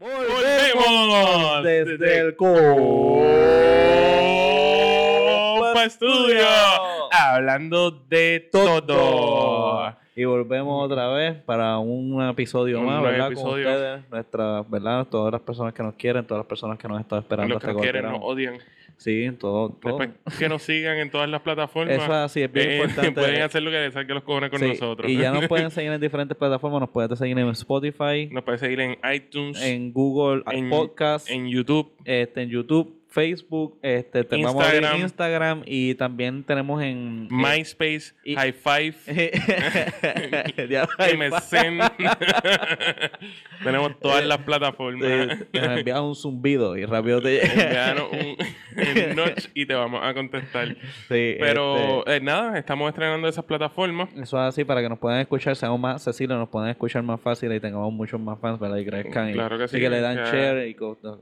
Volvemos desde el Copa Estudio, hablando de todo. Y volvemos otra vez para un episodio Un más, ¿verdad? episodio. Con ustedes, nuestras, ¿verdad? Todas las personas que nos quieren, todas las personas que nos están esperando Los que hasta nos quieren, nos odian. Sí, todo. todo. Después que nos sigan en todas las plataformas. Eso es así, es bien eh, importante. Pueden hacer lo que les salga los cojones con Sí, nosotros. Y ya nos pueden seguir en diferentes plataformas, nos pueden seguir en Spotify, Nos pueden seguir en iTunes, en Google en- Podcast, en YouTube, este, en YouTube, Facebook, este, te- vamos a abrir Instagram. Y también tenemos en... MySpace, y- High Five, MSN. Tenemos todas las plataformas. te- envías un zumbido y rápido te llega. Un, notch y te vamos a contestar. Sí, Pero este, eh, nada, estamos estrenando esas plataformas. eso es así para que nos puedan escuchar, seamos más accesibles, nos puedan escuchar más fácil y tengamos muchos más fans, ¿verdad? Y crezcan. y- Claro que y, sí, que le dan ya. share y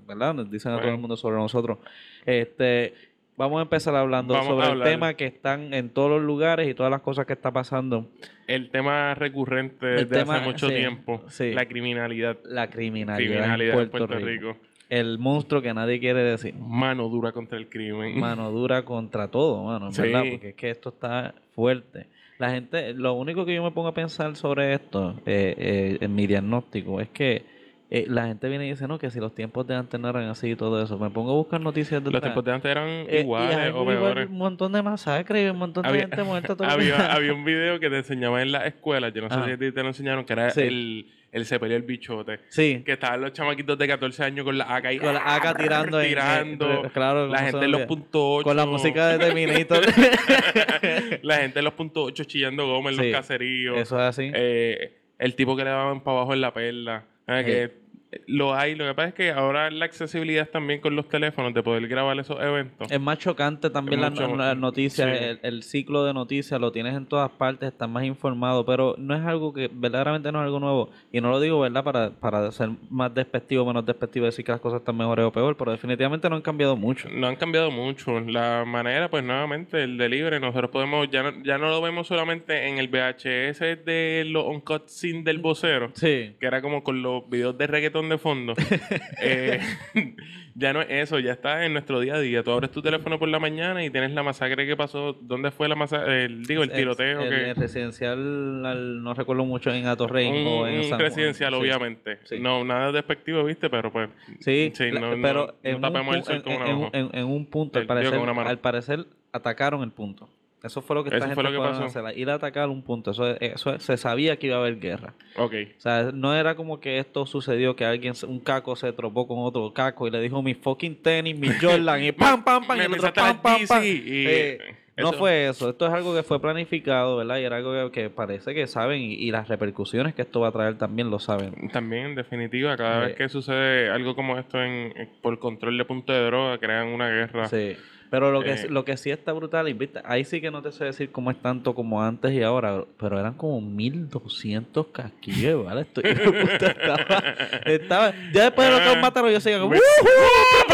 ¿verdad? Nos dicen a todo el mundo sobre nosotros. Este, vamos a empezar hablando Vamos sobre el tema que están en todos los lugares y todas las cosas que está pasando. El tema recurrente desde hace mucho sí, tiempo. sí. La criminalidad. La criminalidad, Criminalidad en Puerto, Rico. Rico. El monstruo que nadie quiere decir. Mano dura contra el crimen. mano dura contra todo, mano, Sí. ¿verdad? Porque es que esto está fuerte. La gente, lo único que yo me pongo a pensar sobre esto, eh, eh, en mi diagnóstico, es que eh, la gente viene y dice, no, que si los tiempos de antes no eran así y todo eso. Me pongo a buscar noticias de Los tiempos de antes eran Eh, y iguales o peores. un montón de masacres y un montón de Había- gente muerta todo el Había, un video que te enseñaba en la escuela, yo no sé si a ti te lo enseñaron, que era Sí. el, el sepelio del bichote. Sí, Que estaban los chamaquitos de 14 años con la AK ahí. con la AK tirando. tirando. en- claro, la gente en los puntos 8. Con la música de Terminator. la gente en los puntos 8 chillando goma en Sí, los caseríos. eso es así. Eh, el tipo que le daban para abajo en la perla. Ah, que Eh. Lo hay. Lo que pasa es que ahora la accesibilidad también con los teléfonos de poder grabar esos eventos. Es más chocante también las las noticias, sí. el, el ciclo de noticias lo tienes en todas partes, estás más informado, pero no es algo que verdaderamente no es algo nuevo. Y no lo digo, ¿verdad? Para, para ser más despectivo menos despectivo, decir que las cosas están mejores o peor, pero definitivamente no han cambiado mucho. No han cambiado mucho. La manera, pues nuevamente, el delivery, nosotros podemos, ya no, ya no lo vemos solamente en el VHS de los on-cut scene del vocero, Sí. que era como con los videos de reggaetón de fondo. Eh, ya no es eso, ya está en nuestro día a día. Tú abres tu teléfono por la mañana y tienes la masacre que pasó. ¿Dónde fue la masacre? El, digo, el tiroteo. El, que... el residencial, al- no recuerdo mucho en Atorrey o en San Juan. residencial, Sí. obviamente. Sí. No, nada despectivo, ¿viste? Pero pues. Sí, Sí, la- no- pero no en, un el sol en- con una en- hoja. en- en un punto, al El- parecer, al parecer atacaron el punto. Eso fue lo que esta Eso fue gente lo que fueron a pasó. hacer, ir a atacar un punto. Eso, eso se sabía que iba a haber guerra. Ok. O sea, no era como que esto sucedió que alguien, un caco se tropó con otro caco y le dijo mi fucking tenis, mi Jordan y pam, pam, pam, y el otro pam, pam, pam. Yeezy y- Eh, no eso- fue eso, esto es algo que fue planificado, ¿verdad? Y era algo que, que parece que saben y, y las repercusiones que esto va a traer también lo saben. También, en definitiva, cada Eh. vez que sucede algo como esto en, en- por control de punto de droga, crean una guerra. Sí. Pero lo que, Eh. lo que sí está brutal, y viste, ahí sí que no te sé decir cómo es tanto como antes y ahora, pero eran como 1200 casquillos, ¿vale? Esto, hijo de puta, estaba, estaba- ya después de lo que mataron, yo seguía como...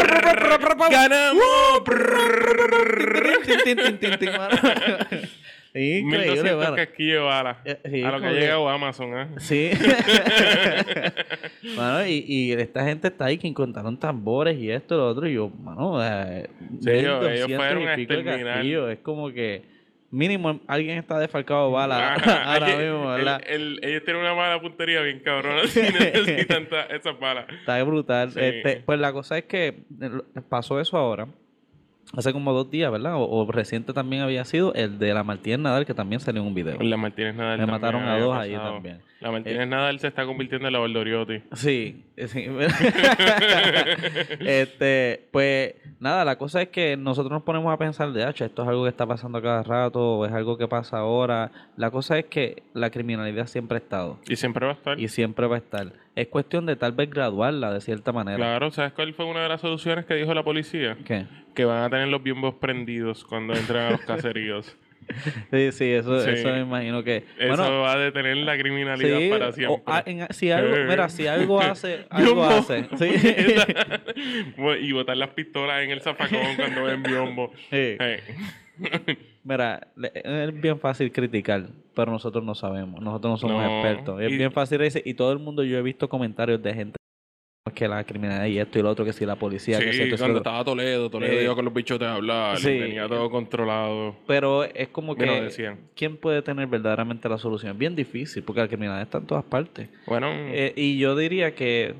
¡Ganamos! Increíble, 1200 mano. casquillos de balas. Eh, sí, a lo que ha llegado Amazon, ¿eh? Sí. mano, y, y esta gente está ahí que encontraron tambores y esto y lo otro. Y yo, mano, eh, Sí, ellos- 1200 ellos fueron a exterminar. Es como que mínimo alguien está desfalcado de bala Ajá, ahora hay mismo, el- ¿verdad? el- ellos tienen una mala puntería bien cabrona si necesitan ta- esas balas. Está brutal. Sí. Este, pues la cosa es que eh, pasó eso ahora. Hace como dos días, ¿verdad? O, o reciente también había sido el de la Martínez Nadal, que también salió en un video. La Martínez Nadal también mataron a dos ahí también. La Martínez Nadal se está convirtiendo en la Valdoriotti. Sí, sí. este, pues nada, la cosa es que nosotros nos ponemos a pensar de, "Acha, esto es algo que está pasando a cada rato, o es algo que pasa ahora. La cosa es que la criminalidad siempre ha estado Y siempre va a estar. y siempre va a estar. Es cuestión de tal vez graduarla de cierta manera. Claro, ¿sabes cuál fue una de las soluciones que dijo la policía? ¿Qué? Que van a tener los biombos prendidos cuando entran a los caseríos. Sí, sí, eso, Sí. eso me imagino que. Eso bueno, va a detener la criminalidad sí, para o- siempre. a- en- si algo, mira, si algo hace, algo Biombo. hace. Sí. y botar las pistolas en el zafacón cuando ven biombo. Sí. Mira, es bien fácil criticar, pero nosotros no sabemos, nosotros no somos No, expertos. Es y- bien fácil decir, y todo el mundo, yo he visto comentarios de gente que la criminalidad y esto y lo otro, que si la policía, que si esto cuando estaba Toledo, Toledo Eh, iba con los bichotes a hablar, sí. tenía todo controlado. Pero es como que, decían. ¿quién puede tener verdaderamente la solución? Es bien difícil, porque la criminalidad está en todas partes. Bueno, Eh, y yo diría que,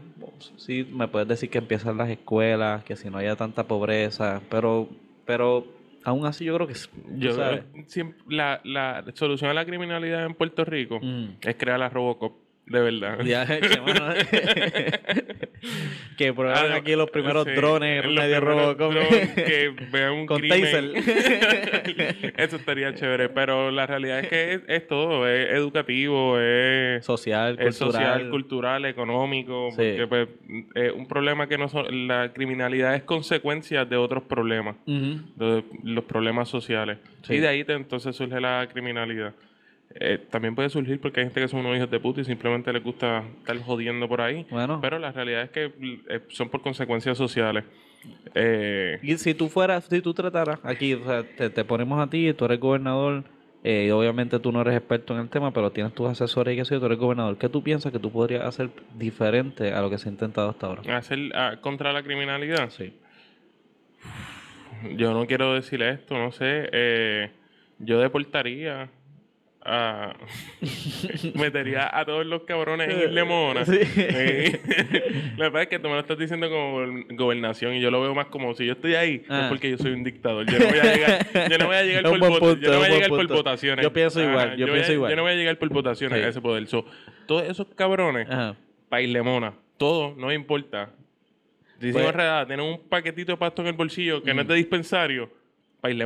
sí, me puedes decir que empiezan las escuelas, que si no haya tanta pobreza, pero, pero aún así yo creo que, yo sabes. siempre- la, la solución a la criminalidad en Puerto Rico Mm. es crear la Robocop, de verdad. Ya, che, mano. que prueban Ah, aquí los primeros sí, drones los medio Robocop. que vean un Con crimen. Eso estaría chévere, pero la realidad es que es, es todo, es educativo, es, social, es cultural. social, cultural, económico, Sí. porque pues, es un problema que no son, la criminalidad es consecuencia de otros problemas, de los problemas sociales. Sí. Y de ahí te- entonces surge la criminalidad. Eh, también puede surgir porque hay gente que son unos hijos de puta y simplemente les gusta estar jodiendo por ahí. Bueno, Pero la realidad es que eh, son por consecuencias sociales. Eh, y si tú fueras, si tú trataras aquí, o sea, te, te ponemos a ti, tú eres gobernador, eh, y obviamente tú no eres experto en el tema, pero tienes tus asesores y que yo, tú eres gobernador. ¿Qué tú piensas que tú podrías hacer diferente a lo que se ha intentado hasta ahora? hacer ah, contra la criminalidad. Sí. Yo no quiero decir esto, no sé. eh, yo deportaría a. metería a todos los cabrones en Isla Mona. Sí. Sí. la verdad es que tú me lo estás diciendo como gober- gobernación y yo lo veo más como si yo estoy ahí, Ah. es porque yo soy un dictador. Yo no voy a llegar, yo no voy a llegar por, yo no voy es a un llegar buen por punto. votaciones. Yo pienso igual, yo pienso igual. Yo no voy a llegar por votaciones Sí. a ese poder. So, todos esos cabrones, Ajá. Mona, todo, no importa. Si Pues- tienen un paquetito de pasto en el bolsillo que no es de dispensario,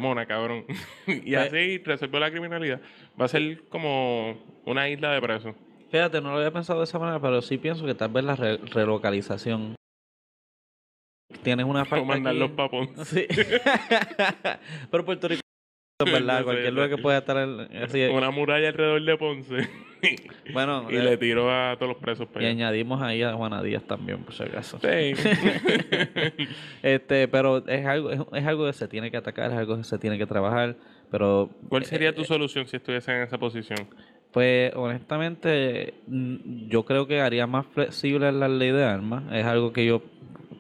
Mona, cabrón. y así resolvió la criminalidad. Va a ser como una isla de presos. Fíjate, no lo había pensado de esa manera, pero sí pienso que tal vez la re- relocalización. Tienes una O falta mandar aquí- los papón. Sí. pero Puerto Rico, verdad, No sé, cualquier lugar que pueda estar así. Una muralla alrededor de Ponce. Bueno, y eh, le tiró a todos los presos y allá. añadimos ahí a Juana Díaz también, por si acaso. Sí. Este, pero es algo, es, es algo que se tiene que atacar, es algo que se tiene que trabajar, pero ¿Cuál sería eh, tu solución si estuviese en esa posición? Pues honestamente, mm, yo creo que haría más flexible la ley de armas. Es algo que yo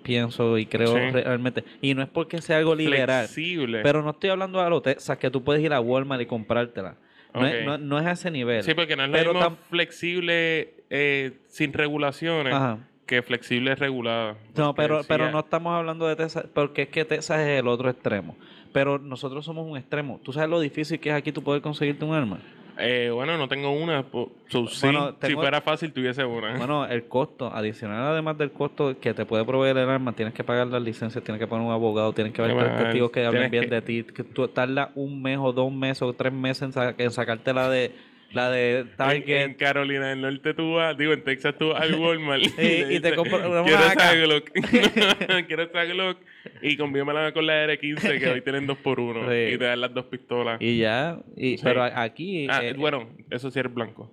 pienso y creo Sí. realmente. Y no es porque sea algo liberal. Flexible. Pero no estoy hablando de lo Texas, que tú puedes ir a Walmart y comprártela. No, es, no, no es a ese nivel. sí, porque no es pero lo mismo tam- flexible eh, sin regulaciones Ajá. que flexible regulada. No, pero, pero no estamos hablando de Texas, porque es que Texas es el otro extremo. Pero nosotros somos un extremo. ¿Tú sabes lo difícil que es aquí tú poder conseguirte un arma? Eh, bueno, no tengo una. po- so, sí, si fuera fácil, tuviese una. Bueno, el costo, adicional además del costo que te puede proveer el arma, tienes que pagar las licencias, tienes que poner un abogado, tienes que ver Además, tres testigos que hablen bien que- de ti, que tú tardas un mes o dos meses o tres meses en, sa- en sacarte la de la de En, en Target. Carolina del Norte tú vas, digo, en Texas tú vas al Walmart Y- te compras una Quiero esa maca". Glock. Quiero esa Glock. Y combíamela con la R15 que hoy tienen dos por uno. Sí. Y te dan las dos pistolas. Y ya, y, Sí. pero aquí, Ah, eh, bueno, eso sí eres blanco.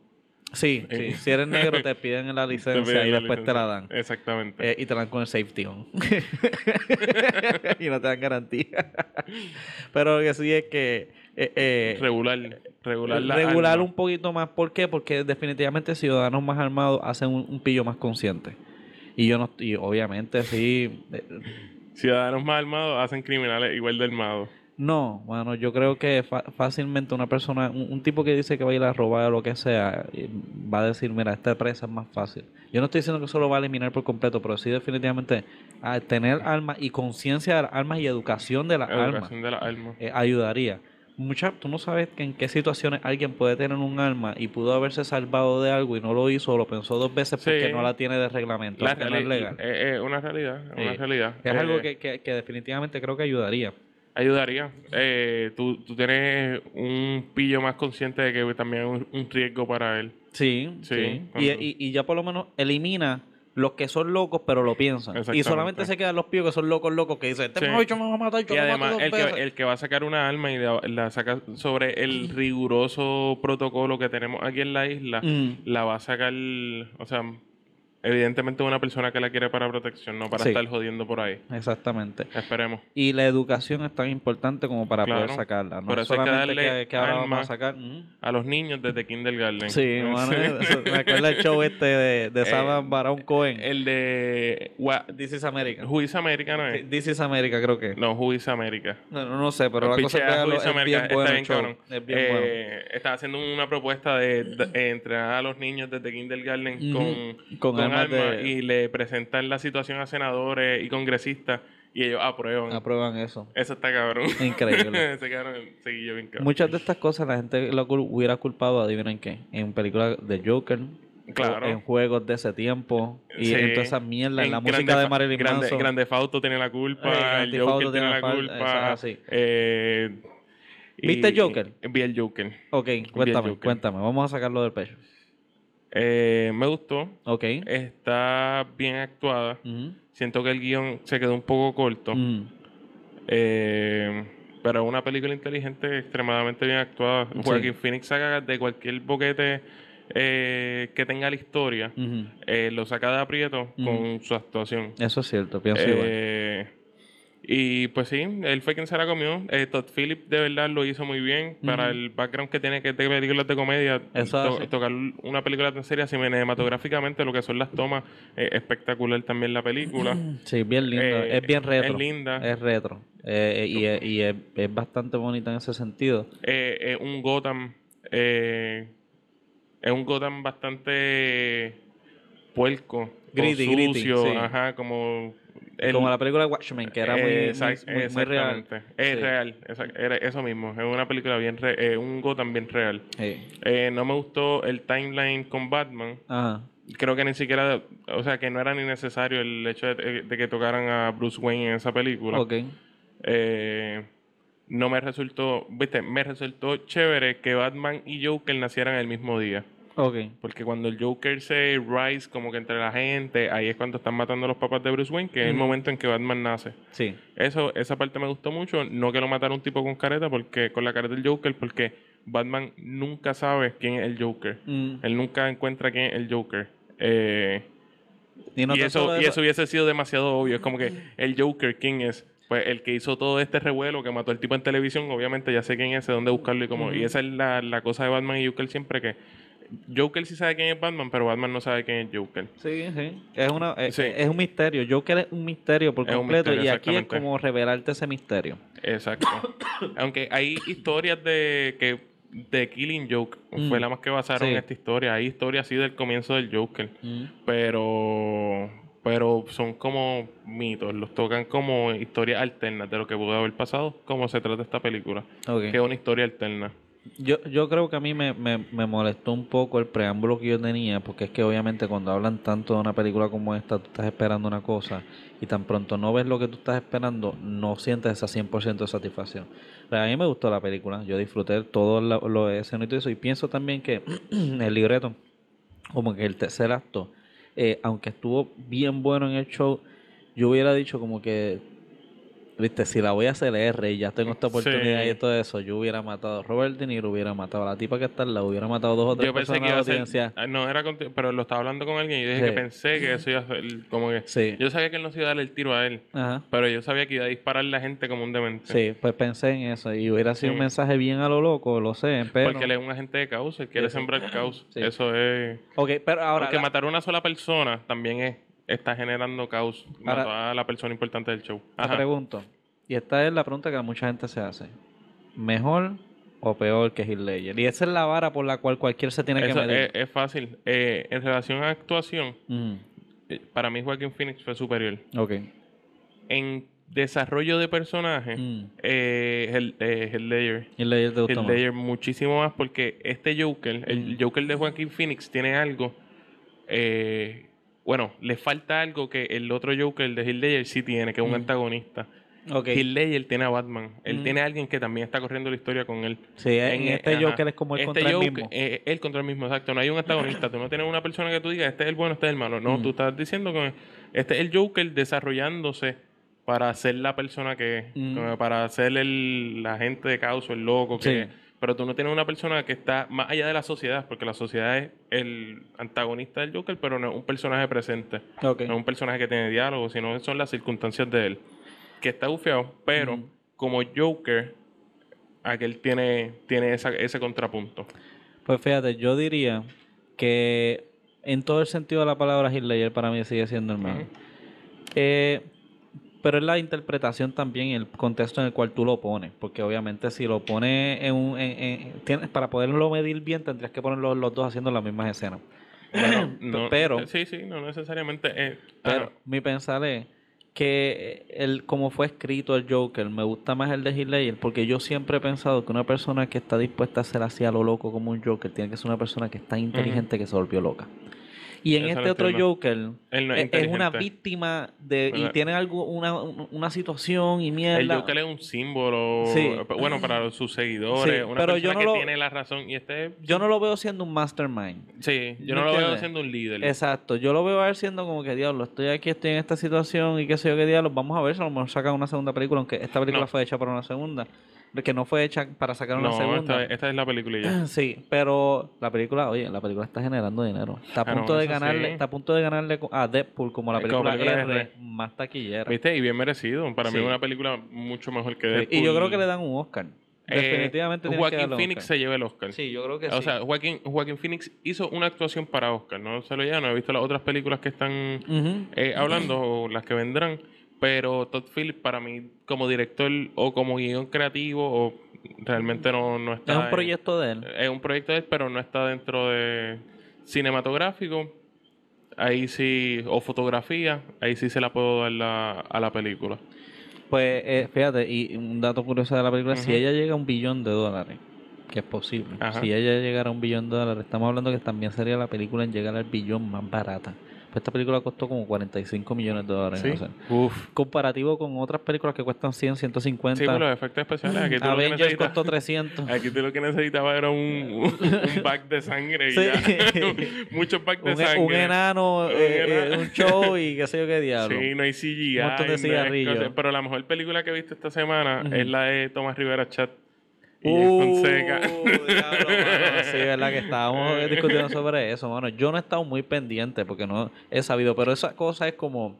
sí, sí, si eres negro te piden la licencia piden y la después te la dan. Exactamente. Eh, y te la dan con el safety on. y no te dan garantía. Pero lo que sí es que eh, eh, regular. Regular la regular arma. un poquito más. ¿Por qué? Porque definitivamente ciudadanos más armados hacen un, un pillo más consciente. Y yo no y obviamente sí. eh, Ciudadanos más armados hacen criminales igual de armados. No, bueno, yo creo que fácilmente una persona, un, un tipo que dice que va a ir a robar o lo que sea, eh, va a decir, mira, esta presa es más fácil. Yo no estoy diciendo que eso lo va a eliminar por completo, pero sí definitivamente a tener armas y conciencia de las armas y educación de las armas Educación de las armas. eh, ayudaría. Mucha, tú no sabes que en qué situaciones alguien puede tener un arma y pudo haberse salvado de algo y no lo hizo o lo pensó dos veces porque no la tiene de reglamento, La no es legal. eh, eh, una realidad. Una Sí. realidad. es Eh, algo que, que- que definitivamente creo que ayudaría. Ayudaría. Eh, tú, tú tienes un pillo más consciente de que también es un, un riesgo para él. Sí, Sí, sí. Y, y- y ya por lo menos elimina los que son locos pero lo piensan. Y solamente se quedan los píos que son locos locos que dicen, este Sí. me va a matar, yo Y mato además, dos el veces". que, el que va a sacar una arma y la, la saca sobre el riguroso protocolo que tenemos aquí en la isla, Mm. la va a sacar, o sea, evidentemente una persona que la quiere para protección, no para Sí. estar jodiendo por ahí. Exactamente. Esperemos. Y la educación es tan importante como para poder sacarla. No es eso hay que solamente darle que, que ahora vamos a sacar. mm. A los niños desde kindergarten. Sí, eso- me acuerdo el show este de, de Eh, Saban Baron Cohen. El de... Wa- This is America. Who is America, ¿no es? This is America, creo que. No, Who is America. No, no, no sé, pero la cosa es, is es bien bueno Está el bien, show. cabrón. Es bien bueno. Eh, haciendo una propuesta de, de entrenar a los niños desde kindergarten Ujú. con, Con con, armas armas de- y le presentan la situación a senadores y congresistas y ellos aprueban. Aprueban eso. Eso está cabrón. Increíble. Ese cabrón seguí yo bien cabrón. Muchas de estas cosas la gente lo hubiera culpado, adivinen qué, en películas de Joker, Claro. en juegos de ese tiempo, y Sí. en toda esa mierda, en, la música de Marilyn Grande, Manson. Grande Fausto tiene la culpa, Eh, el Grande Joker tiene la culpa. eh, ¿Viste y- Joker? Vi el Joker. Ok, cuéntame, cuéntame, vamos a sacarlo del pecho. Eh, me gustó. Ok. Está bien actuada. Siento que el guion se quedó un poco corto. Eh, pero es una película inteligente, extremadamente bien actuada. Sí. Phoenix saca de cualquier boquete eh, que tenga la historia, eh, lo saca de aprieto con su actuación. Eso es cierto, pienso igual. Y pues sí, él fue quien se la comió. Eh, Todd Phillips de verdad lo hizo muy bien. Para el background que tiene que es de películas de comedia, to- tocar una película tan seria cinematográficamente, lo que son las tomas, eh, espectacular también la película. Sí, bien lindo. eh, es bien retro. es linda. Es retro. Eh, y es, y es, es bastante bonita en ese sentido. Eh, un Gotham, es un Gotham bastante puerco, Gritty, gritty, sucio, sí. ajá, como... el- Como la película Watchmen, que era muy, Exact- muy- muy real. Es Sí. real, exact- era eso mismo. Es una película bien re- eh, un Gotham bien real. Sí. Eh, no me gustó el timeline con Batman. Ajá. Creo que ni siquiera, o sea, que no era ni necesario el hecho de, de que tocaran a Bruce Wayne en esa película. Ok. Eh, no me resultó, viste, me resultó chévere que Batman y Joker nacieran el mismo día. Ok. Porque cuando el Joker se rise como que entre la gente, ahí es cuando están matando a los papás de Bruce Wayne, que es el momento en que Batman nace. Sí. Eso, esa parte me gustó mucho. No que lo matara un tipo con careta, porque con la careta del Joker, porque Batman nunca sabe quién es el Joker. Mm. Él nunca encuentra quién es el Joker. Eh, Y, no y, eso, y eso hubiese sido demasiado obvio. Es como que el Joker, ¿quién es? Pues el que hizo todo este revuelo, que mató al tipo en televisión, obviamente ya sé quién es, sé dónde buscarlo y como. Y esa es la, la cosa de Batman y Joker siempre que. Joker sí sabe quién es Batman, pero Batman no sabe quién es Joker. Sí, sí. Es, una, es, Sí. es un misterio. Joker es un misterio por completo misterio, y aquí es como revelarte ese misterio. Exacto. Aunque hay historias de que de Killing Joke Mm. fue la más que basaron Sí. en esta historia. Hay historias así del comienzo del Joker, Mm. pero pero son como mitos, los tocan como historias alternas de lo que pudo haber pasado, como se trata esta película, Ok. que es una historia alterna. Yo, yo creo que a mí me, me, me molestó un poco el preámbulo que yo tenía, porque es que obviamente cuando hablan tanto de una película como esta, tú estás esperando una cosa y tan pronto no ves lo que tú estás esperando, no sientes esa 100% de satisfacción. Pero a mí me gustó la película, yo disfruté todo lo, lo escénico y todo eso, y pienso también que el libreto, como que el tercer acto, eh, aunque estuvo bien bueno en el show, yo hubiera dicho como que Viste, si la voy a hacer R y ya tengo esta oportunidad Sí. y todo eso, yo hubiera matado a Robert De Niro, hubiera matado a la tipa que está al lado, hubiera matado dos o tres Yo pensé personas que iba a ser, ah, no era contigo, pero lo estaba hablando con alguien y dije Sí. que pensé que eso iba a ser como que Sí. yo sabía que él no se iba a darle el tiro a él, Ajá. pero yo sabía que iba a disparar a la gente como un demente. Sí, pues pensé en eso y hubiera sido un mensaje bien a lo loco, lo sé, pero... Porque él es un agente de caos, él quiere sembrar caos. Eso es. Ok, pero ahora... Porque la- matar a una sola persona también es está generando caos. Ahora- Mató a la persona importante del show. Te Ajá. pregunto, y esta es la pregunta que mucha gente se hace. ¿Mejor o peor que Heath Ledger? Y esa es la vara por la cual cualquier se tiene que medir. es, es fácil. Eh, en relación a actuación, eh, para mí Joaquin Phoenix fue superior. Ok. En desarrollo de personaje, Mm. eh, el, eh, Heath Ledger. Heath Ledger te gustó más. Ledger muchísimo más porque este Joker, el. Joker de Joaquin Phoenix tiene algo. eh, bueno, le falta algo que el otro Joker de Heath Ledger sí tiene, que es un Mm. antagonista. Ok. Heath Ledger tiene a Batman. Él Mm. tiene a alguien que también está corriendo la historia con él. Sí, en, este ajá. Joker es como el Este contra el Joker, mismo. eh, él contra el mismo, exacto. No hay un antagonista. Tú no tienes una persona que tú digas, este es el bueno, este es el malo. No, Mm. tú estás diciendo que este es el Joker desarrollándose para ser la persona que es. Mm. para ser el, la gente de caos el loco que Sí. Pero tú no tienes una persona que está más allá de la sociedad, porque la sociedad es el antagonista del Joker, pero no es un personaje presente. No es un personaje que tiene diálogo, sino son las circunstancias de él. Que está bufeado, pero como Joker, aquel tiene, tiene esa- ese contrapunto. Pues fíjate, yo diría que en todo el sentido de la palabra Ledger para mí sigue siendo el mejor. Ujú. Eh, pero es la interpretación también, el contexto en el cual tú lo pones. Porque obviamente si lo pones en un... en- en- tienes, para poderlo medir bien tendrías que poner los, los dos haciendo las mismas escenas. Bueno, no- pero, Sí, sí, no necesariamente. eh, pero mi pensar es que el, como fue escrito el Joker, me gusta más el de Heath Ledger porque yo siempre he pensado que una persona que está dispuesta a ser así a lo loco como un Joker tiene que ser una persona que es tan inteligente que se volvió loca. Y en este otro entiendo. Joker Él no es es, es una víctima de y tiene algo una, un- una situación y El mierda. Joker es un símbolo, Sí. bueno, para sus seguidores, Sí, una pero persona yo no que lo- tiene la razón. Y este, Yo no lo veo siendo un mastermind. sí, yo ¿Me no lo veo siendo un líder. Exacto, yo lo veo a él siendo como que diablo, estoy aquí, estoy en esta situación y qué sé yo qué diablo, vamos a ver si a lo mejor sacan una segunda película, aunque esta película No. fue hecha para una segunda, que no fue hecha para sacar una no, segunda. esta, esta es la película ya. Sí, pero la película, oye, la película está generando dinero. Está a Ah, no, punto de ganarle, sí. está a punto de ganarle a Deadpool como la Eh, como película, película R, R. más taquillera. ¿Viste? Y bien merecido. Para mí Sí. es una película mucho mejor que Deadpool. Y yo creo que le dan un Oscar. Eh, Definitivamente que Joaquín Phoenix se lleva el Oscar. Sí, yo creo que o sí. sea, Joaquín, Joaquín Phoenix hizo una actuación para Oscar. No se lo lleva, no he visto las otras películas que están eh, hablando o las que vendrán. Pero Todd Phillips, para mí, como director o como guion creativo, o realmente no, no está. es un en- proyecto de él. es un proyecto de él, pero no está dentro de cinematográfico. Ahí sí, o fotografía, ahí sí se la puedo dar la- a la película. Pues eh, fíjate, y un dato curioso de la película, si ella llega a un billón de dólares, que es posible, Ajá. si ella llegara a un billón de dólares, estamos hablando que también sería la película en llegar al billón más barata. Esta película costó como 45 millones de dólares. Sí. o sea, Uf. comparativo con otras películas que cuestan 100, 150. Sí, pero los efectos especiales. Aquí tú, lo que costó 300. aquí tú lo que necesitaba era un, un, bag de sangre Sí. Muchos bags de un, sangre. un enano, Un eh, eh, enano. un show y qué sé yo qué diablo. Sí, no hay CGI. Un montón de cigarrillos. Pero la mejor película que he visto esta semana es la de Tomás Rivera Chat y Uh, Fonseca. diablo, mano. Sí, verdad que estábamos discutiendo sobre eso, mano. Yo no he estado muy pendiente porque no he sabido, pero esa cosa es como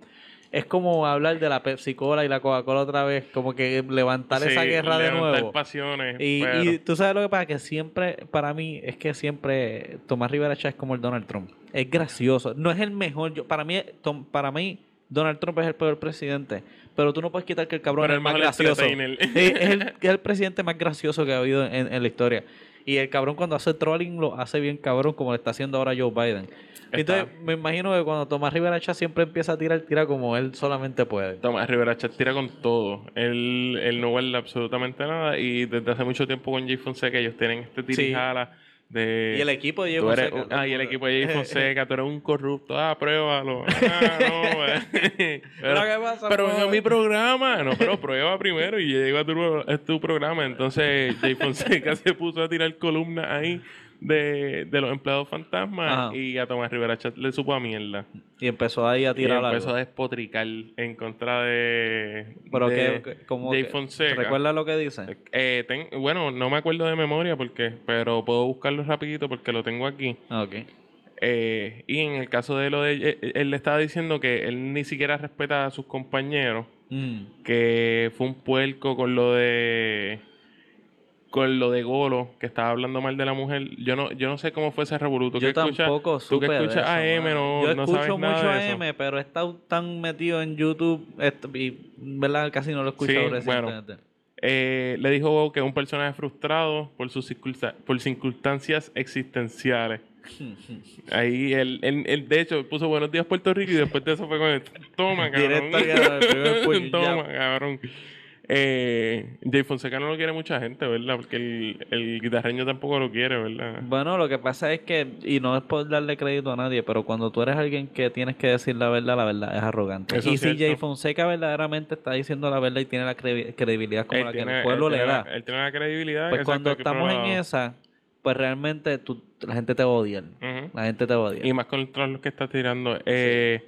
es como hablar de la Pepsi Cola y la Coca-Cola otra vez, como que levantar esa guerra de nuevo. pasiones. Y, pero- y tú sabes lo que pasa, que siempre, para mí, es que siempre Tomás Rivera Chá es como el Donald Trump. Es gracioso. No es el mejor. Yo, para, mí, Tom- para mí, Donald Trump es el peor presidente. Pero tú no puedes quitar que el cabrón Pero es el más gracioso. Sí, es, el, es el presidente más gracioso que ha habido en, en la historia. Y el cabrón cuando hace trolling lo hace bien cabrón como lo está haciendo ahora Joe Biden. Entonces me imagino que cuando Tomás Rivera Chá siempre empieza a tirar, tira como él solamente puede. Tomás Rivera Chat tira con todo. Él, él no guarda absolutamente nada. Y desde hace mucho tiempo con Jay Fonseca ellos tienen este tirijala de... Y el equipo de eres Fonseca, un- ah, y el equipo de Jay Fonseca, tú eres un corrupto. Ah, pruébalo. Ah, no. Pero, ¿qué pasa, Pero mi programa. No, pero prueba primero y llego a tu, a tu programa. Entonces, Jay Fonseca se puso a tirar columnas ahí de, de los empleados fantasmas Ajá. y a Tomás Rivera Chat le supo a mierda. Y empezó ahí a Y tirar empezó algo. a despotricar en contra de, Pero de que, como Jay Fonseca. ¿Recuerda lo que dice? Eh, ten- bueno, no me acuerdo de memoria porque, pero puedo buscarlo rapidito porque lo tengo aquí. Ah, Ok. Eh, y en el caso de lo de él, él le estaba diciendo que él ni siquiera respeta a sus compañeros, Mm. que fue un puerco con lo de con lo de Golo, que estaba hablando mal de la mujer. Yo no, yo no sé cómo fue ese revoluto. Yo tampoco Tú que escuchas eso, a M, no, Yo no escucho sabes nada mucho de a eso. M, pero he estado tan metido en YouTube y, ¿verdad? Casi no lo he escuchado Sí, bueno. recientemente. Eh, le dijo que es un personaje frustrado por sus por circunstancias existenciales. Ahí él, él- él, de hecho puso buenos días Puerto Rico y después de eso fue con el toma cabrón. Directo puño, toma cabrón. Eh, Jay Fonseca no lo quiere mucha gente, ¿verdad? Porque el, el guitarreño tampoco lo quiere, ¿verdad? Bueno, lo que pasa es que, y no es por darle crédito a nadie, pero cuando tú eres alguien que tienes que decir la verdad, la verdad es arrogante. Eso y es si Jay. Fonseca verdaderamente está diciendo la verdad y tiene la credi- credibilidad como Él la que el pueblo le da, él tiene la credibilidad. pues cuando estamos en esa, pues realmente tú- la gente te odia. Ujú. La gente te odia. Y más contra los que está tirando. Eh,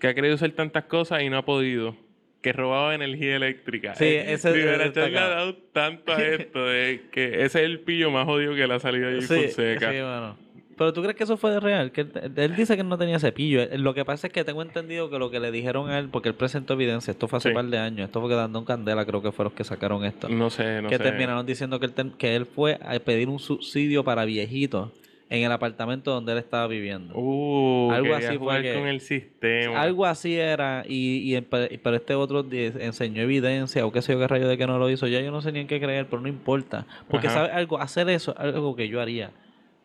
Que ha querido hacer tantas cosas y no ha podido. Que robaba energía eléctrica. Sí, Eh, ese- ha está dado tanto a esto de que ese es el pillo más jodido que le ha salido a Jay Sí, Fonseca. sí, bueno. Pero tú crees que eso fue de real? Que él, él dice que no tenía cepillo. Lo que pasa es que tengo entendido que lo que le dijeron a él, porque él presentó evidencia, esto fue hace Sí. un par de años, esto fue quedando en candela, creo que fueron los que sacaron esto. No sé, no que sé. terminaron diciendo que él, que él fue a pedir un subsidio para viejitos en el apartamento donde él estaba viviendo. Uh, Algo así fue que- con el sistema. Algo así era, y, y pero este otro enseñó evidencia o qué sé yo qué rayo de que no lo hizo. Ya yo no sé ni en qué creer, pero no importa. Porque, Ajá. ¿sabes algo? Hacer eso es algo que yo haría.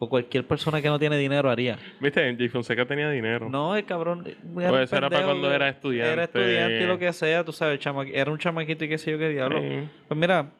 O cualquier persona que no tiene dinero haría. ¿Viste? Jay Fonseca tenía dinero. No, el cabrón. era Pues eso era para cuando era estudiante. Era estudiante y lo que sea, tú sabes, chama- era un chamaquito y qué sé yo qué diablo. Sí. Pues mira,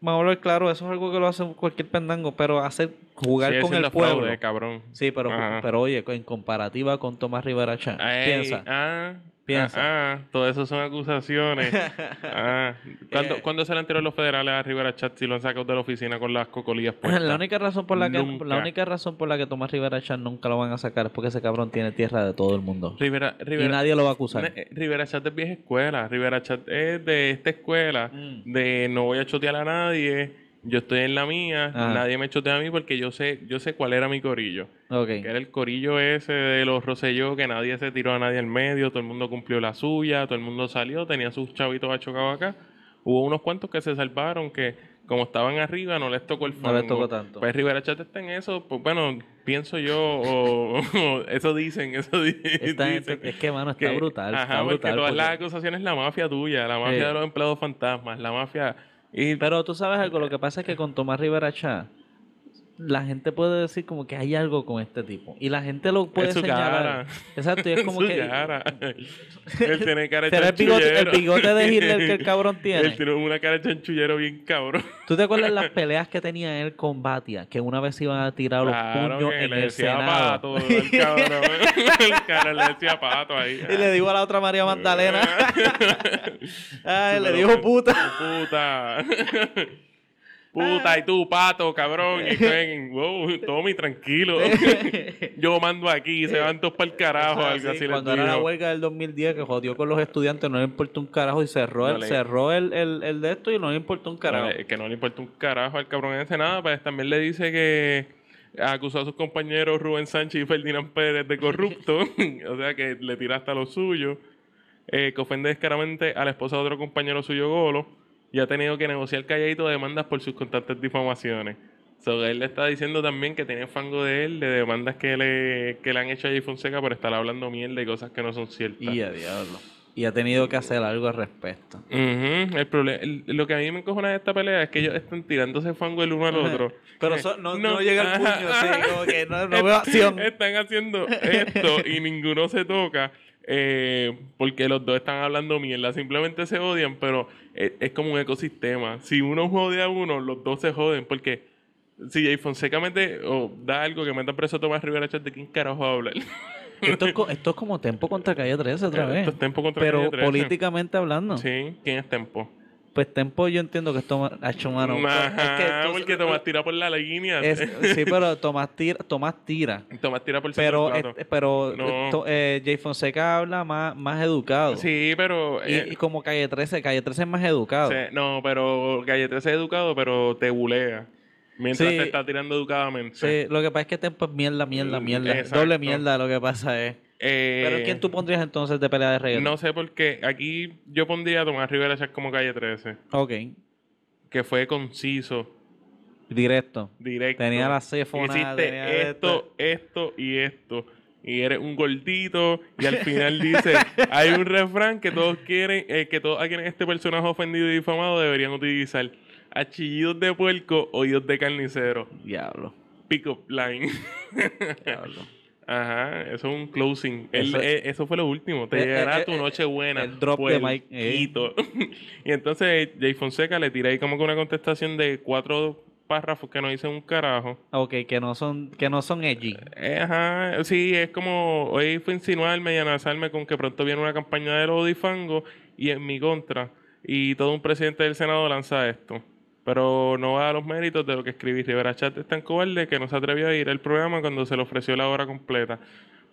vamos a hablar claro, eso es algo que lo hace cualquier pendango, pero hacer jugar Sigue con el pueblo. fraude, cabrón. Sí, pero, Ajá. pero oye, en comparativa con Tomás Rivera Chat, Ey, piensa. Ah, Piensa. Ah, ah, todo eso son acusaciones. ah. ¿Cuándo, Eh. cuándo se le enteró los federales a Rivera Chat si lo han sacado de la oficina con las puestas? La única razón por la que Nunca. la única razón por la que Tomás Rivera Chat nunca lo van a sacar es porque ese cabrón tiene tierra de todo el mundo. Rivera, Y nadie lo va a acusar. Ne- Rivera Chat es vieja escuela. Rivera Chat es de esta escuela. Mm. De no voy a chotear a nadie. Yo estoy en la mía. Ajá. Nadie me chotea a mí porque yo sé, yo sé cuál era mi corillo. Ok. Que era el corillo ese de los Rosselló, que nadie se tiró a nadie al medio, todo el mundo cumplió la suya, todo el mundo salió, tenía sus chavitos achocados acá. Hubo unos cuantos que se salvaron, que como estaban arriba no les tocó el No fango. les tocó tanto. Pues Rivera Chat está en eso, pues bueno, pienso yo, o, o eso dicen, eso di- dicen. gente- es que, mano, está que- brutal. Ajá, está porque brutal. todas porque- las acusaciones la mafia tuya, la mafia de los empleados fantasmas, la mafia... Y, Pero tú sabes algo, lo que pasa es que con Tomás Rivera Chat, la gente puede decir como que hay algo con este tipo. Y la gente lo puede su señalar. cara. Exacto, y es como su que. cara. Él tiene cara de el bigote, el bigote de Hitler que el cabrón Él tiene. tiene una cara de chanchullero bien cabrón. ¿Tú te acuerdas las peleas que tenía él con Batia? Que una vez iban a tirar los Claro puños que en le el decía Senado. pato, el cabrón. el cabrón le decía pato ahí. Y le digo a la otra María Magdalena. Ay, le dijo puta. Puta. Puta, y tú, pato, cabrón. Y ven, wow, Tommy, tranquilo. Yo mando aquí, se van todos para el carajo, Ah, algo sí, así les cuando era la huelga del 2010 que jodió con los estudiantes, no le importó un carajo y cerró, No el, le- cerró el, el, el de esto y no le importó un carajo. No que no le importa un carajo al cabrón ese nada, pues también le dice que acusó a sus compañeros Rubén Sánchez y Ferdinand Pérez de corrupto, o sea que le tira hasta lo suyo, eh, que ofende descaradamente a la esposa de otro compañero suyo Golo, y ha tenido que negociar calladito demandas por sus constantes difamaciones. So, él le está diciendo también que tiene fango de él, de demandas que le, que le han hecho a Jay Fonseca por estar hablando mierda y cosas que no son ciertas. Y a diablo. Y ha tenido que hacer algo al respecto. El problema, el- lo que a mí me encojona de esta pelea es que ellos están tirándose fango el uno al otro. Pero so- no- no llega el puño, sí, como que no- no veo acción. Están haciendo esto y ninguno se toca eh, porque los dos están hablando mierda. Simplemente se odian, pero es, es como un ecosistema. Si uno jode a uno, los dos se joden porque si Jay Fonseca mete o da algo que meta preso a Tomás Rivera Chat, ¿de quién carajo va a hablar? Esto es, co- esto es como Tempo contra Calle 13 otra vez. Esto es Tempo contra Pero Calle 13. políticamente hablando. Sí, ¿quién es Tempo? Pues Tempo yo entiendo que esto ha hecho mano. Ajá, es que tú- porque Tomás tira por la línea. es- sí, pero Tomás tira, Tomás tira. Tomás tira por el Pero, pero No. to- eh, Jay Fonseca habla más, más educado. Sí, pero... Y, eh, y como Calle 13, Calle 13 es más educado. sí, no, pero Gallete es educado, pero te bulea. Mientras Sí. te está tirando educadamente. Sí, lo que pasa es que Tempo es mierda, mierda, Mm, mierda. exacto. Doble mierda lo que pasa es. Eh, Pero ¿quién tú pondrías entonces de pelea de reggaetón? No sé por qué. Aquí yo pondría a Tomás Rivera Chat como calle 13. Ok, Que fue conciso, directo. directo. Tenía la céfona, Hiciste tenía esto, esto y esto. Y eres un gordito. Y al final dice: hay un refrán que todos quieren, eh, que todos a quienes este personaje ofendido y difamado deberían utilizar. Achillidos de puerco, oídos de carnicero. Diablo, Pick up line. diablo. Ajá, eso es un closing. Eso- eh, eso fue lo último. Te Eh, llegará eh, tu noche buena. el drop de Mike, eh. y entonces Jay Fonseca le tira ahí como que una contestación de cuatro párrafos que no dicen un carajo. Ok, que no son, que no son edgy. Ajá, sí, es como hoy fue insinuarme y amenazarme con que pronto viene una campaña de fango y en mi contra. Y todo un presidente del Senado lanza esto. Pero no va a los méritos de lo que escribí. Rivera Chat es tan cobarde que no se atrevió a ir al programa cuando se le ofreció la hora completa.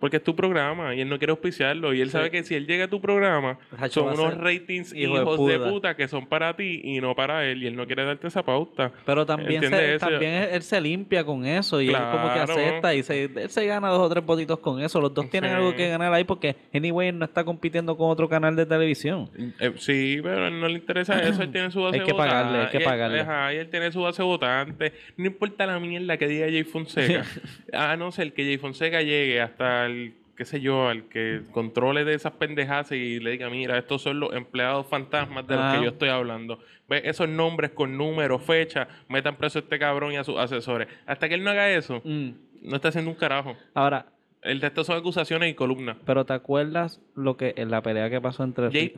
Porque es tu programa y él no quiere auspiciarlo. Y él sabe que si él llega a tu programa, son unos ratings hijo hijos de puta. puta. que son para ti y no para él. Y él no quiere darte esa pauta. Pero también, ¿Entiendes se, también él, se limpia con eso y él como que acepta y se, él se gana dos o tres votitos con eso. Los dos tienen Sí. algo que ganar ahí porque anyway no está compitiendo con otro canal de televisión. Eh, sí, pero a él no le interesa eso. Él tiene su base Hay que pagarle, hay que Y él- pagarle. Ajá, y él tiene su base votante. No importa la mierda que diga Jay Fonseca. a no ser que Jay Fonseca llegue hasta el, qué sé yo, al que controle de esas pendejadas y le diga, mira, estos son los empleados fantasmas de los que yo estoy hablando. Ve esos nombres con números, fecha, metan preso a este cabrón y a sus asesores. Hasta que él no haga eso, Mm. no está haciendo un carajo. Ahora, El resto son acusaciones y columnas. pero ¿te acuerdas lo que en la pelea que pasó entre Jay,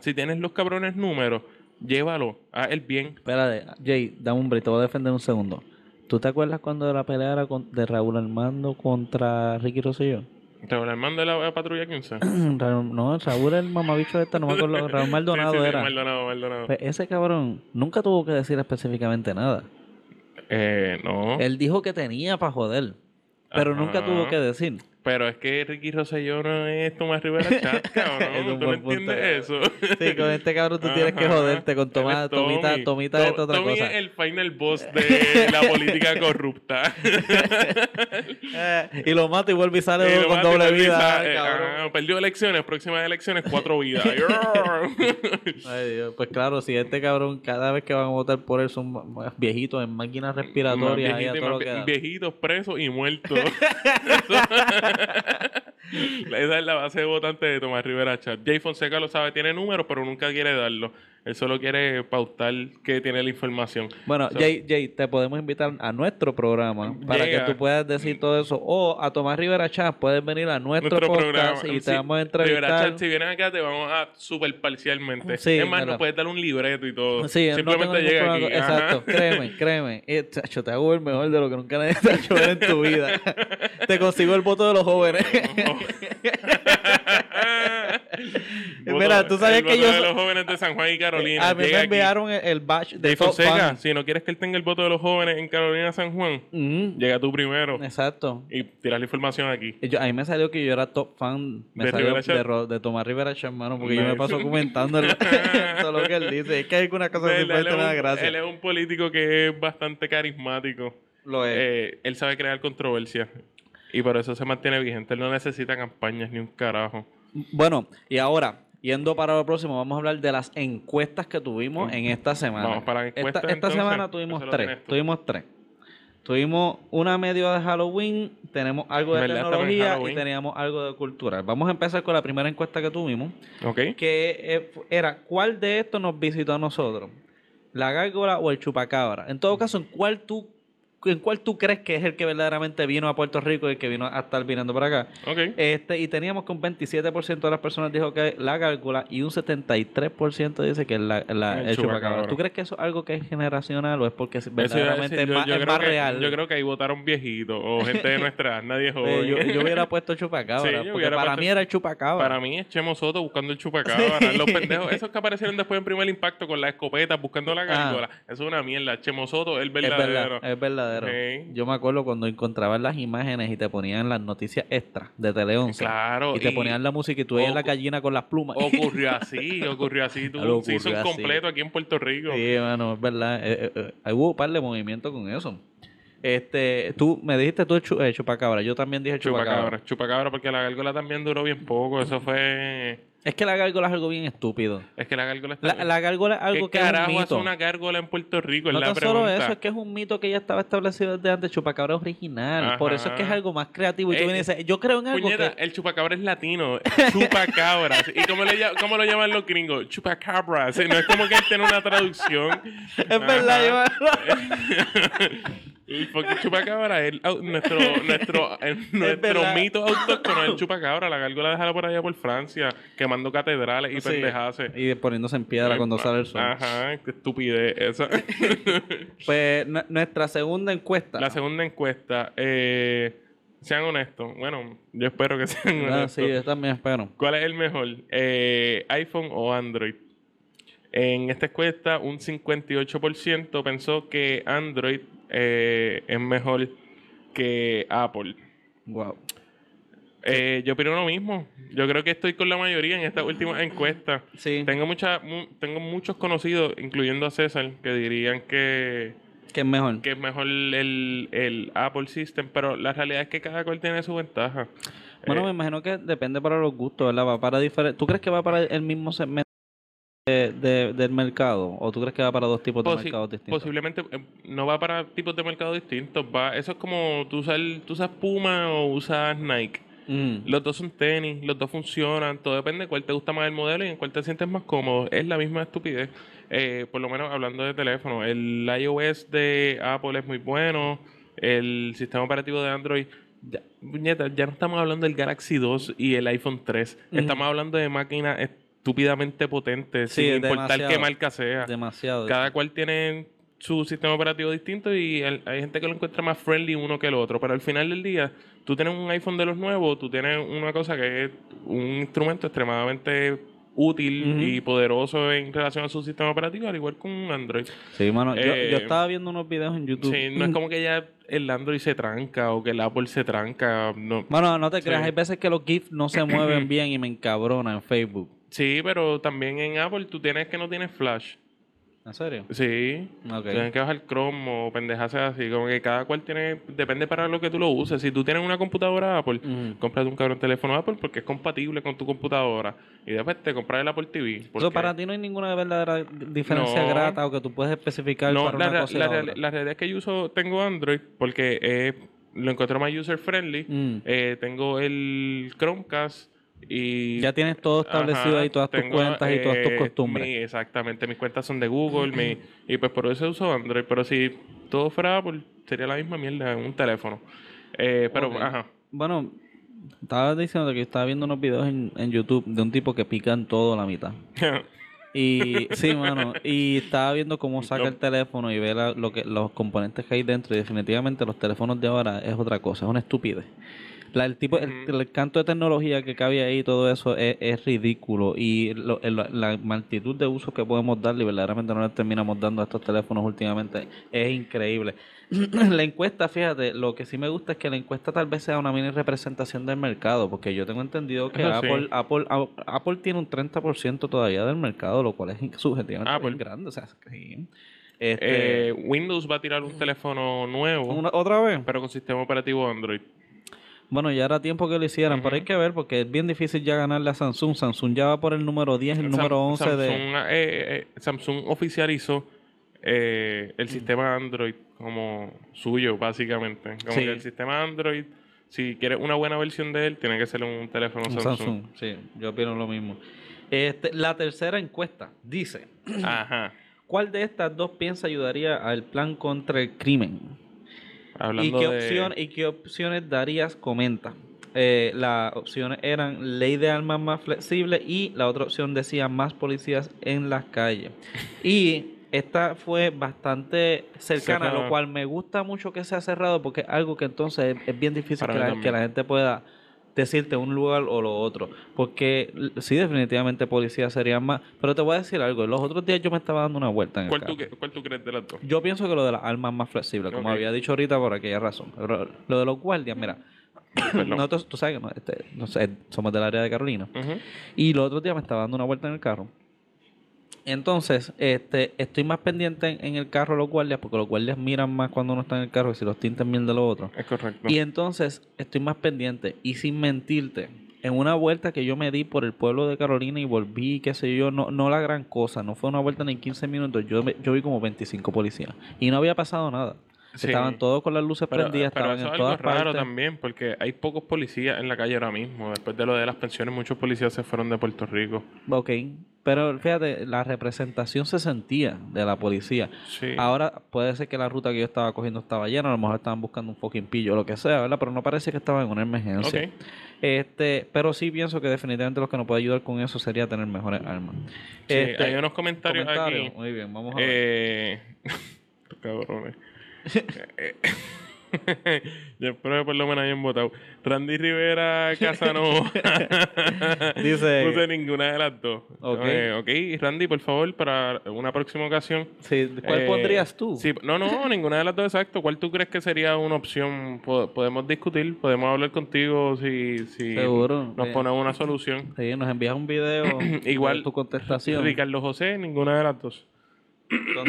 si tienes los cabrones números, llévalo, haz el bien. Espérate, Jay, dame un break, te voy a defender un segundo. ¿Tú te acuerdas cuando la pelea era de Raúl Armando contra Ricky Rosselló? Raúl Armando de la, la patrulla 15. Raúl- no, Raúl el mamabicho este, no me acuerdo, Raúl Maldonado Sí, sí, sí, era. Maldonado, Maldonado. Pues ese cabrón nunca tuvo que decir específicamente nada. Eh, no. Él dijo que tenía para joder, pero nunca Ajá. tuvo que decir. Pero es que Ricky Rosselló no es Tomás Rivera Chat, cabrón. ¿Tú no punto, entiendes eso? Sí, con este cabrón tú tienes que joderte con Tomás, Tomita, Tommy. Tomita To- es otra Tommy cosa. es el final boss de la política corrupta. Eh, y lo mata y vuelve y sale Y con doble vida. sale, ah, perdió elecciones, próximas elecciones, cuatro vidas. Ay, Dios. Pues claro, si este cabrón cada vez que van a votar por él son viejitos en máquinas respiratorias viejitos viejitos, presos y muertos. Esa es la base de votante de Tomás Rivera Chat. Jay Fonseca lo sabe, tiene números, pero nunca quiere darlo. Él solo quiere pautar que tiene la información. Bueno, So- Jay, Jay, te podemos invitar a nuestro programa para que tú puedas decir todo eso. O a Tomás Rivera Chat, puedes venir a nuestro, Nuestro podcast programa. y te Sí, vamos a Rivera entrevistar. Chat, si vienes acá, te vamos a super parcialmente. Sí, es más, nos puedes dar un libreto y todo. Sí, no Simplemente ningún llega aquí. ajá. Exacto, créeme, créeme. Eh, chacho, te hago el mejor de lo que nunca nadie te ha hecho en tu vida. te consigo el voto de los jóvenes. Mira, tú sabes el que voto yo de los jóvenes de San Juan y Carolina. a mí me enviaron el, el batch de top Fonseca, fan. si no quieres que él tenga el voto de los jóvenes en Carolina San Juan, Ujú, llega tú primero Exacto. y tiras la información aquí. Yo- a mí me salió que yo era top fan me ¿De salió de, de Tomás Rivera hermano, porque yo me paso comentando todo lo que él dice. Es que hay algunas cosas que es me da gracia. él es un político que es bastante carismático. Lo es. Eh, él sabe crear controversia. Y por eso se mantiene vigente. Él no necesita campañas ni un carajo. Bueno, y ahora, yendo para lo próximo, vamos a hablar de las encuestas que tuvimos en esta semana. Vamos para Esta- encuestas, Esta, entonces. semana tuvimos tres. Tuvimos tres. Tuvimos una medio de Halloween, tenemos algo de ¿Verdad? Tecnología y teníamos algo de cultura. Vamos a empezar con la primera encuesta que tuvimos, ¿Ok? que eh, era ¿cuál de estos nos visitó a nosotros? ¿La gárgola o el chupacabra? En todo caso, ¿en cuál tú, en cuál tú crees que es el que verdaderamente vino a Puerto Rico y el que vino a estar viniendo para acá? Este, y teníamos que un 27% de las personas dijo que la gárgola y un 73% dice que es la, la- El el, chupacabra. ¿Tú crees que eso es algo que es generacional o es porque verdaderamente decir, es yo- más, yo es creo más que- real? Yo creo que ahí votaron viejitos o gente de nuestra edad, nadie joven. yo, yo hubiera puesto chupacabra, Sí, porque para puesto- mí era el chupacabra. Para mí es Chemo Soto buscando el chupacabra. Los pendejos, esos que aparecieron después en primer impacto con la escopeta buscando la gárgola. Eso es una mierda. Chemo Soto es Ah. verdadero. verdad, es verdadero. Yo me acuerdo cuando encontraban las imágenes y te ponían las noticias extras de Tele 11. Claro. Y te ponían la música y tú veías la gallina con las plumas. Ocurrió así, ocurrió así. Un season ocurrió así. completo aquí en Puerto Rico. Sí, mano, es verdad. Eh, eh, eh, hubo un par de movimientos con eso. Este, tú me dijiste tú el chu- eh, chupacabra. Yo también dije chupacabra. Chupacabra, chupacabra, porque la gárgola también duró bien poco. Eso fue. Es que la gárgola es algo bien estúpido. Es que la gárgola está. La, la gárgola es algo ¿Qué que es un carajo mito. una gárgola en Puerto Rico? Es No la tan pregunta. solo eso, es que es un mito que ya estaba establecido desde antes. Chupacabra es original. Por eso es que es algo más creativo. Y tú Eh, vienes y dices, yo creo en algo Puñeta, que... el chupacabra es latino. Chupacabra. ¿Y cómo, le, cómo lo llaman los gringos? Chupacabra. Sí, no es como que él tiene una traducción. Es verdad, yo... El fucking chupacabra es el au- nuestro, nuestro, el- nuestro verdad. mito autóctono del chupacabra. La gárgola déjala por allá por Francia, quemando catedrales y Sí. pendejaces. Y poniéndose en piedra cuando sale el sol. Ajá, qué estupidez esa. Pues nu- nuestra segunda encuesta. La segunda encuesta, eh, sean honestos. Bueno, yo espero que sean Ah, honestos. sí, yo también espero. ¿Cuál es el mejor? Eh, ¿iPhone o Android? En esta encuesta, un 58% pensó que Android eh, es mejor que Apple. Wow. Eh, yo opino lo mismo. Yo creo que estoy con la mayoría en esta última encuesta. Sí. Tengo, mucha, mu- tengo muchos conocidos, incluyendo a César, que dirían que, ¿Qué es mejor? que es mejor el, el Apple System, pero la realidad es que cada cual tiene su ventaja. Bueno, Eh, me imagino que depende para los gustos, ¿verdad? Va para diferentes. ¿Tú crees que va para el mismo segmento de- de- del mercado? ¿O tú crees que va para dos tipos de Posi- mercados distintos? Posiblemente eh, no va para tipos de mercado distintos. Va, eso es como tú usas, tú usas Puma o usas Nike. Mm. Los dos son tenis, los dos funcionan, todo depende de cuál te gusta más el modelo y en cuál te sientes más cómodo. Es la misma estupidez. Eh, por lo menos hablando de teléfono, el iOS de Apple es muy bueno, el sistema operativo de Android. Ya, puñeta, ya no estamos hablando del Galaxy 2 y el iPhone 3. Ujú. Estamos hablando de máquinas estúpidamente potentes, Sí, sin importar qué marca sea. Demasiado. Cada cual tiene su sistema operativo distinto y el- hay gente que lo encuentra más friendly uno que el otro. Pero al final del día, tú tienes un iPhone de los nuevos, tú tienes una cosa que es un instrumento extremadamente útil y poderoso en relación a su sistema operativo, al igual con un Android. Sí, mano. yo, Eh, yo estaba viendo unos videos en YouTube. Sí, no es como que ya el Android se tranca o que el Apple se tranca. No. Bueno, no te creas, Sí. hay veces que los GIFs no se mueven bien y me encabronan en Facebook. Sí, pero también en Apple tú tienes que no tienes flash. ¿En serio? Sí. Ok. Tienes que bajar Chrome o pendejas así. Como que cada cual tiene. Depende para lo que tú lo uses. Si tú tienes una computadora Apple, Ujú. cómprate un cabrón teléfono Apple porque es compatible con tu computadora. Y después te compras el Apple TV. Porque- para ti no hay ninguna verdadera diferencia No. grata o que tú puedes especificar no, para la, una cosa y la la realidad es que yo uso, tengo Android porque eh, lo encuentro más user friendly. Mm. Eh, tengo el Chromecast y. Ya tienes todo establecido Ajá, ahí, todas tus cuentas y todas tus eh, costumbres. mi- exactamente, mis cuentas son de Google mi- y pues por eso uso Android. Pero si todo fuera Apple, sería la misma mierda en un teléfono. Eh, pero, ajá. Bueno, estaba diciendo que estaba viendo unos videos en, en YouTube de un tipo que pica en todo la mitad. Y sí, mano, y estaba viendo cómo saca el teléfono y ve la- lo que los componentes que hay dentro y definitivamente los teléfonos de ahora es otra cosa, es una estupidez. La- el tipo, el, el canto de tecnología que cabe ahí y todo eso es, es ridículo y lo- la multitud de usos que podemos darle y verdaderamente no le terminamos dando a estos teléfonos últimamente es increíble. la encuesta, fíjate, lo que sí me gusta es que la encuesta tal vez sea una mini representación del mercado, porque yo tengo entendido que sí. Apple, Apple, Apple tiene un 30% todavía del mercado, lo cual es subjetivamente grande. O sea, sí. Este, Eh, Windows va a tirar un teléfono nuevo, una- ¿Otra vez? pero con sistema operativo Android. Bueno, ya era tiempo que lo hicieran, pero hay que ver porque es bien difícil ya ganarle a Samsung. Samsung ya va por el número 10, el Sam- número 11 Samsung, de... eh, eh, Samsung oficializó eh, el sistema Android como suyo, básicamente. Como Sí. que el sistema Android, si quieres una buena versión de él, tiene que ser un teléfono un Samsung. Samsung. Sí, yo opino lo mismo. Este, la tercera encuesta dice, Ajá. ¿cuál de estas dos piensa ayudaría al plan contra el crimen? ¿Y qué, de... opción, ¿Y qué opciones darías? Comenta. Eh, las opciones eran ley de armas más flexible y la otra opción decía más policías en las calles. Y esta fue bastante cercana, lo cual me gusta mucho que sea cerrado porque es algo que entonces es, bien difícil la, que la gente pueda decirte un lugar o lo otro. Porque sí, definitivamente policías serían más. Pero te voy a decir algo. Los otros días yo me estaba dando una vuelta en el ¿Cuál carro. tú, que- ¿Cuál tú crees de las dos? Yo pienso que lo de las armas más flexible, como había dicho ahorita por aquella razón. Pero lo de los guardias, mira, nosotros, tú sabes que no, este, no sé, somos del área de Carolina. Y los otros días me estaba dando una vuelta en el carro. Entonces, este, estoy más pendiente en, en el carro de los guardias, porque los guardias miran más cuando uno está en el carro que si los tintes bien de lo otro. Es correcto. Y entonces estoy más pendiente. Y sin mentirte, en una vuelta que yo me di por el pueblo de Carolina y volví, qué sé yo, no, no la gran cosa, no fue una vuelta ni 15 minutos, yo, yo vi como 25 policías. Y no había pasado nada. Sí. Estaban todos con las luces Pero, prendidas, pero estaban eso en es algo todas raro partes. también, porque hay pocos policías en la calle ahora mismo. Después de lo de las pensiones, muchos policías se fueron de Puerto Rico. Ok, pero fíjate, la representación se sentía de la policía. Sí. Ahora puede ser que la ruta que yo estaba cogiendo estaba llena, a lo mejor estaban buscando un fucking pillo o lo que sea, ¿verdad? Pero no parece que estaba en una emergencia. Ok. Este, pero sí pienso que definitivamente lo que nos puede ayudar con eso sería tener mejores armas. Sí, Este, hay unos comentarios, comentarios. aquí. Muy bien, vamos a ver. Eh, cabrones. Yo espero que por lo menos hayan votado. Randy Rivera Casanova. Dice- Puse ninguna de las dos. Ok. Eh, ok, Randy, por favor, para una próxima ocasión. Sí, ¿Cuál Eh, pondrías tú? sí, no, no, ninguna de las dos, exacto. ¿Cuál tú crees que sería una opción? Po- podemos discutir, podemos hablar contigo si, si Seguro. nos ponemos una solución. Sí, nos envías un video Igual, tu contestación. Ricardo José, ninguna de las dos.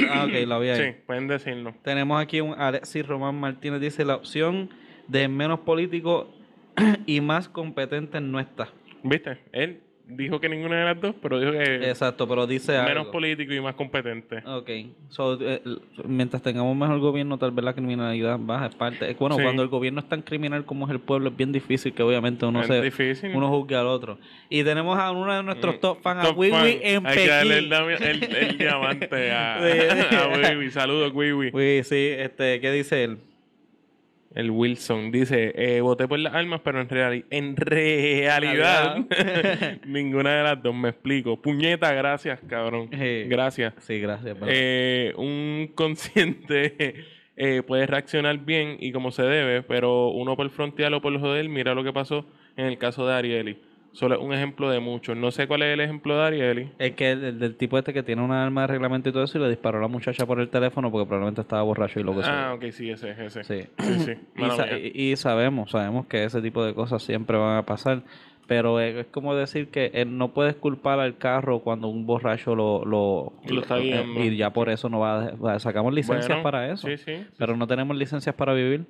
Ah, ok, la vi ahí. Sí, pueden decirlo. Tenemos aquí un Alexis Román Martínez, dice la opción de menos político y más competente no está. ¿Viste? Él dijo que ninguna de las dos, pero dijo que Exacto, pero dice menos algo. político y más competente. Ok, so, eh, mientras tengamos mejor gobierno, tal vez la criminalidad baja. Es parte. Bueno, Sí. cuando el gobierno es tan criminal como es el pueblo, es bien difícil que obviamente uno es se difícil. uno juzgue al otro. Y tenemos a uno de nuestros Mm, top fans, a Wiwi fan. en Hay que darle el, diamante a, a Wiwi. Saludos, Wiwi. Uy, sí, este, ¿qué dice él? El Wilson dice, eh, voté por las armas, pero en, reali- en realidad ninguna de las dos, me explico. Puñeta, gracias, cabrón. Sí. Gracias. Sí, gracias. Eh, un consciente eh, puede reaccionar bien y como se debe, pero uno por frontear o por joder, mira lo que pasó en el caso de Arieli. Solo es un ejemplo de muchos. No sé cuál es el ejemplo de Arieli. Es que el, el del tipo este que tiene una arma de reglamento y todo eso y le disparó a la muchacha por el teléfono porque probablemente estaba borracho y lo que Ah, sea. ok, sí, ese es ese. Sí. sí. sí. Y, Mala sa- mía. y- y sabemos, sabemos que ese tipo de cosas siempre van a pasar. Pero es, como decir que eh, no puedes culpar al carro cuando un borracho lo, lo, Lo está guiando. Y ya por eso no va a, sacamos licencias Bueno, para eso. Sí, sí. Pero no tenemos licencias para vivir.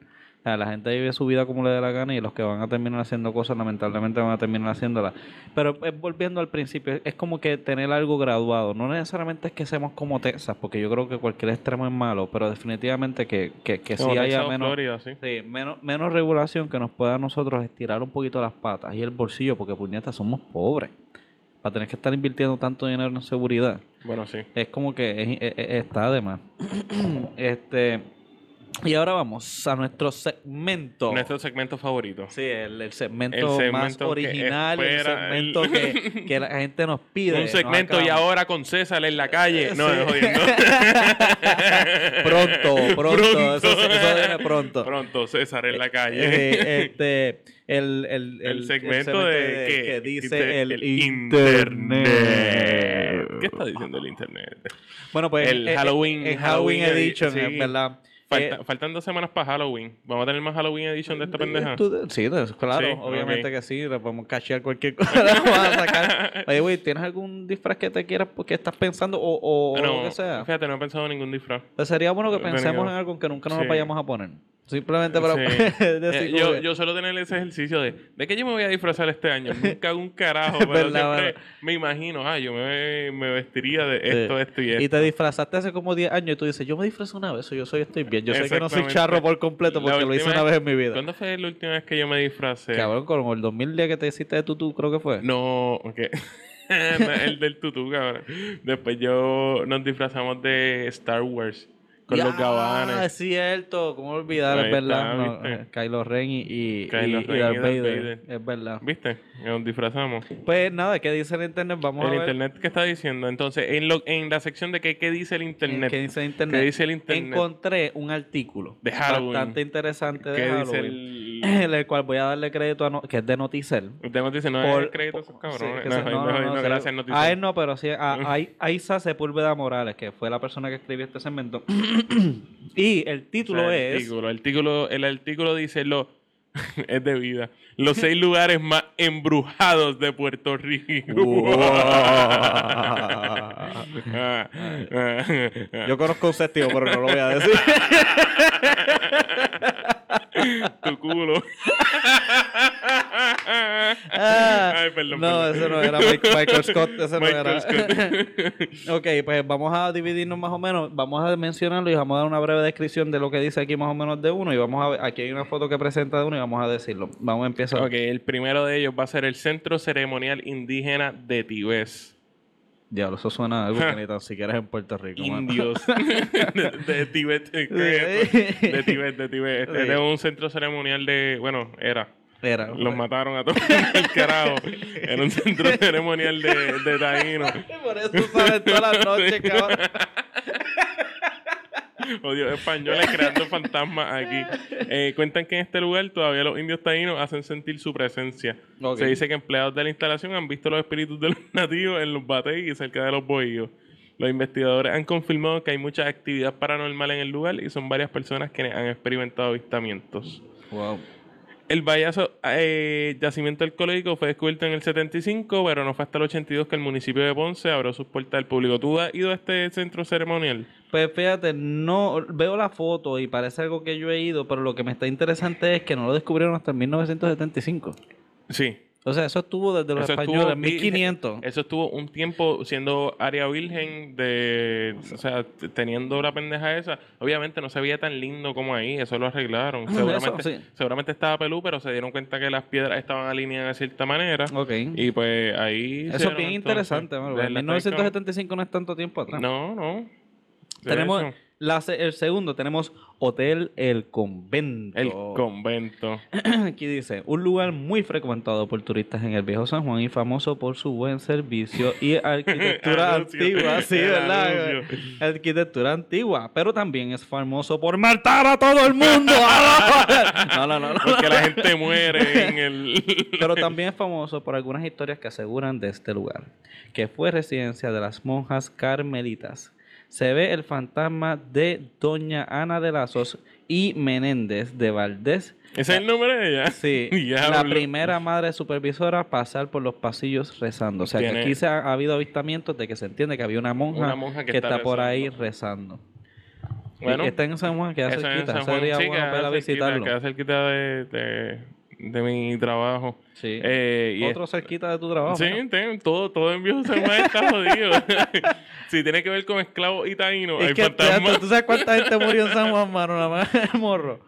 O sea, la gente vive su vida como le dé la gana y los que van a terminar haciendo cosas lamentablemente van a terminar haciéndolas. Pero es volviendo al principio, es como que tener algo graduado. No necesariamente es que seamos como Texas, porque yo creo que cualquier extremo es malo, pero definitivamente que, que, que sí haya menos, Florida, sí. sí, menos, menos regulación que nos pueda a nosotros estirar un poquito las patas y el bolsillo, porque puñetas somos pobres. Para tener que estar invirtiendo tanto dinero en seguridad Bueno, sí. es como que es- es- está de más. este, y ahora vamos a nuestro segmento. Nuestro segmento favorito. Sí, el, el segmento El segmento más original, el segmento que, que la gente nos pide. Un segmento y ahora con César en la calle. No, Sí. es jodiendo. Pronto, pronto, eso, eso viene pronto. Pronto, César en la calle. Eh, este, el, el, el, segmento de, que, que dice el, internet. internet. ¿Qué está diciendo el internet? Bueno, pues El eh, eh, Halloween- el Halloween Halloween Edition, sí. verdad. Falta- Eh, faltan dos semanas para Halloween. ¿Vamos a tener más Halloween Edition de esta pendeja? Tú- sí, claro, Sí, obviamente ok. que sí, le podemos cachear cualquier cosa, vamos a sacar. Oye, güey, ¿tienes algún disfraz que te quieras, que estás pensando o, o, no, lo que sea? fíjate, no he pensado en ningún disfraz. Pues sería bueno que pensemos en algo que nunca nos Sí. vayamos a poner. Simplemente para Sí. decir Eh, yo, yo suelo tener ese ejercicio de ¿de qué yo me voy a disfrazar este año? Nunca hago un carajo, pero verdad, siempre mano. me imagino, ah, yo me, me vestiría de esto, Sí. esto y esto. Y te disfrazaste hace como 10 años y tú dices, yo me disfrazé una vez, o yo soy estoy bien. Yo sé que no soy charro por completo porque lo hice una vez- en mi vida. ¿Cuándo fue la última vez que yo me disfracé? Cabrón, como el 2010 que te hiciste de tutú, creo que fue. No, ok. El del tutú, cabrón. Después yo nos disfrazamos de Star Wars con los Ah, gabanes. es cierto, ¿cómo olvidar? Ahí Es verdad. está, eh, Kylo Ren y, y, Kylo y- y Ren y Darth Darth Vader. Vader. Es verdad. ¿Viste? Nos disfrazamos. Pues nada, ¿qué dice el internet? Vamos el a ver. internet, ¿qué está diciendo? Entonces, en, lo, en la sección de qué, qué dice el internet. ¿Qué dice el internet? ¿Qué dice el internet? Encontré un artículo De Halloween. bastante interesante de ¿Qué dice el...? En el cual voy a darle crédito a no- que es de Noticel. Nos dice, no Por- es crédito a esos Sí, cabrones. que no, no, no, no, no, gracias, noticias. A él no, pero sí a, a, a Isa Sepúlveda Morales, que fue la persona que escribió este segmento. y el título O sea, el es... artículo, el artículo, el artículo dice lo es de vida. Los seis lugares más embrujados de Puerto Rico. Ah, ah, ah. Yo conozco un séptimo, pero no lo voy a decir. tu culo. Ah, Ay, perdón. No, ese no era Mike- Michael Scott. Ese no era. Scott. ok, pues vamos a dividirnos más o menos. Vamos a mencionarlo y vamos a dar una breve descripción de lo que dice aquí más o menos de uno. Y vamos a ver, aquí hay una foto que presenta de uno y vamos a decirlo. Vamos a empezar. ok, el primero de ellos va a ser el Centro Ceremonial Indígena de Tibés. Diablo, eso suena a algo que ni tan siquiera es en Puerto Rico. Indios de, de Tibet. De Tibet, de Tibet. Este Sí. es un centro ceremonial de. Bueno, era. Era. Los mataron a todos el carajo. Era un centro ceremonial de, de taínos. Por eso sabes todas las noches, cabrón. Odio españoles creando fantasmas aquí. Eh, cuentan que en este lugar todavía los indios taínos hacen sentir su presencia. Se dice que empleados de la instalación han visto los espíritus de los nativos en los bateis y cerca de los bohíos. Los investigadores han confirmado que hay mucha actividad paranormal en el lugar y son varias personas quienes han experimentado avistamientos. Wow. El vallazo eh, yacimiento arqueológico fue descubierto en el 75, pero no fue hasta el 82 que el municipio de Ponce abrió sus puertas al público. ¿Tú has ido a este centro ceremonial? Pues fíjate, no veo la foto y parece algo que yo he ido, pero lo que me está interesante es que no lo descubrieron hasta el 1975. Sí. O sea, eso estuvo desde los Eso españoles, estuvo- 1500. Eso estuvo un tiempo siendo área virgen de... O sea, teniendo la pendeja esa. Obviamente no se veía tan lindo como ahí. Eso lo arreglaron. Seguramente, sí. seguramente estaba pelú, pero se dieron cuenta que las piedras estaban alineadas de cierta manera. Ok. Y pues ahí... Eso es bien interesante, en la 1975 no es tanto tiempo atrás. No, no. Tenemos eso. La el segundo, tenemos Hotel El Convento. El convento. Aquí dice, un lugar muy frecuentado por turistas en el viejo San Juan y famoso por su buen servicio y arquitectura antigua, sí, ¿verdad? Arquitectura antigua, pero también es famoso por matar a todo el mundo. no, no, no, no. Porque la gente muere en el... Pero también es famoso por algunas historias que aseguran de este lugar, que fue residencia de las monjas carmelitas. Se ve el fantasma de Doña Ana de Lazos y Menéndez de Valdés. ¿Ese es el nombre de ella? Sí, la primera madre supervisora pasar por los pasillos rezando. O sea, que aquí se ha, ha habido avistamientos de que se entiende que había una monja, Una monja que que, está está, por ahí rezando. Bueno, Y está en San Juan, es en cerquita. Sería Sí, bueno a cerquita, visitarlo. Cerquita de, de, de mi trabajo. Sí. Eh, y Otro cerquita de tu trabajo. Sí, ¿no? ten- todo, todo en viejo San Juan está jodido. si tiene que ver con esclavos y taínos, Es hay que fantasmas. tú sabes cuánta gente murió en San Juan, mano, nada más el morro.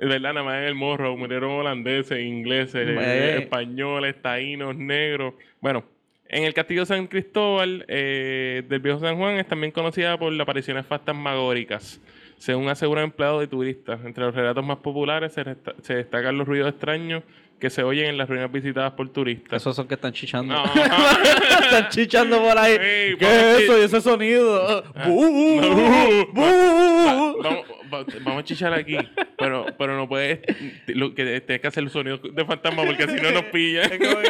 Es verdad, nada más en el morro murieron holandeses, ingleses, Eh. eh, españoles, taínos, negros. Bueno, en el castillo San Cristóbal eh, del viejo San Juan es también conocida por las apariciones fantasmagóricas. Según aseguran empleados de turistas, entre los relatos más populares se, resta- se destacan los ruidos extraños que se oyen en las ruinas visitadas por turistas. Esos son que están chichando. No. están chichando por ahí. Ey, ¿Qué vamos, es eso? ¿Y ese sonido? Vamos, va- vamos a chichar aquí, pero, pero no puedes, lo que tienes que hacer el sonido de fantasma porque si no nos pillan. Es como que-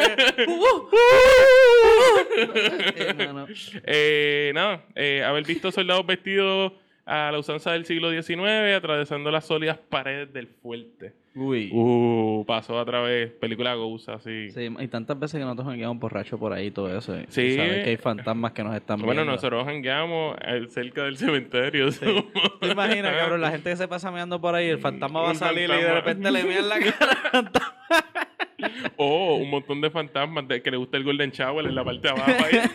Eh, mano. Eh, nada, eh, haber visto soldados vestidos a la usanza del siglo XIX atravesando las sólidas paredes del fuerte. Uy. Uh, pasó a través, película Ghost, así. Sí, y tantas veces que nosotros nos quedamos borrachos por ahí y todo eso. Sí. Sabes que hay fantasmas que nos están Bueno, viendo. nosotros jangueamos eh, cerca del cementerio. ¿Te imaginas, cabrón? La gente que se pasa meando por ahí, el fantasma va a salir y de repente le miran la cara al fantasma. O un montón de fantasmas de que le gusta el Golden Shower en la parte de abajo. ahí.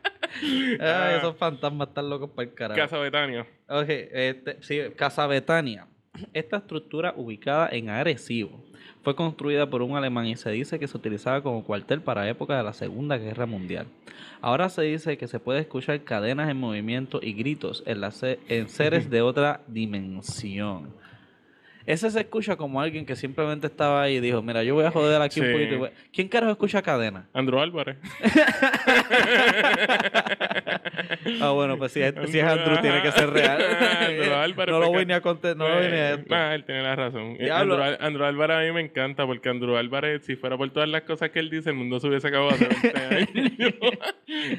Ay, esos fantasmas están locos para el carajo. Casa Betania. Ok, este, sí, Casa Betania. Esta estructura ubicada en Arecibo fue construida por un alemán y se dice que se utilizaba como cuartel para época de la Segunda Guerra Mundial. Ahora se dice que se puede escuchar cadenas en movimiento y gritos en, se- en seres de otra dimensión. Ese se escucha como alguien que simplemente estaba ahí y dijo, mira, yo voy a joder aquí Sí. un poquito. y voy-". ¿Quién carajo escucha cadena? Andrew Álvarez. Ah, bueno, pues si es, si es Andrew tiene que ser real. Andrew Álvarez, no lo voy ni a contar, no lo voy ni a esto. Nah, él tiene la razón. Eh, Al- Andrew Álvarez a mí me encanta porque Andrew Álvarez, si fuera por todas las cosas que él dice, el mundo se hubiese acabado hace 20 años.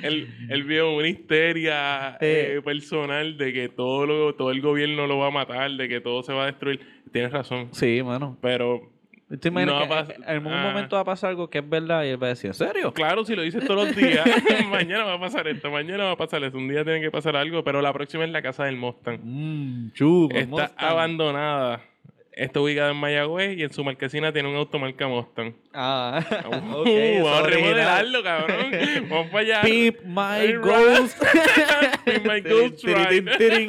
él, él vio una histeria Eh. eh, personal de que todo, lo, todo el gobierno lo va a matar, de que todo se va a destruir. Tienes razón. Sí, mano. Pero ¿Te imaginas No que en algún ah. momento va a pasar algo que es verdad y él va a decir, ¿en serio? Claro, si lo dices todos los días, mañana va a pasar esto, mañana va a pasar esto, un día tiene que pasar algo, pero la próxima es la casa del Mustang. Mmm, chulo. Está abandonada. Está ubicada en Mayagüez y en su marquesina tiene un automarca Mustang. Ah, Uh, ok, eso vamos a remodelarlo, cabrón. Vamos para allá. Peep my ghost. Peep my Ghost Rider.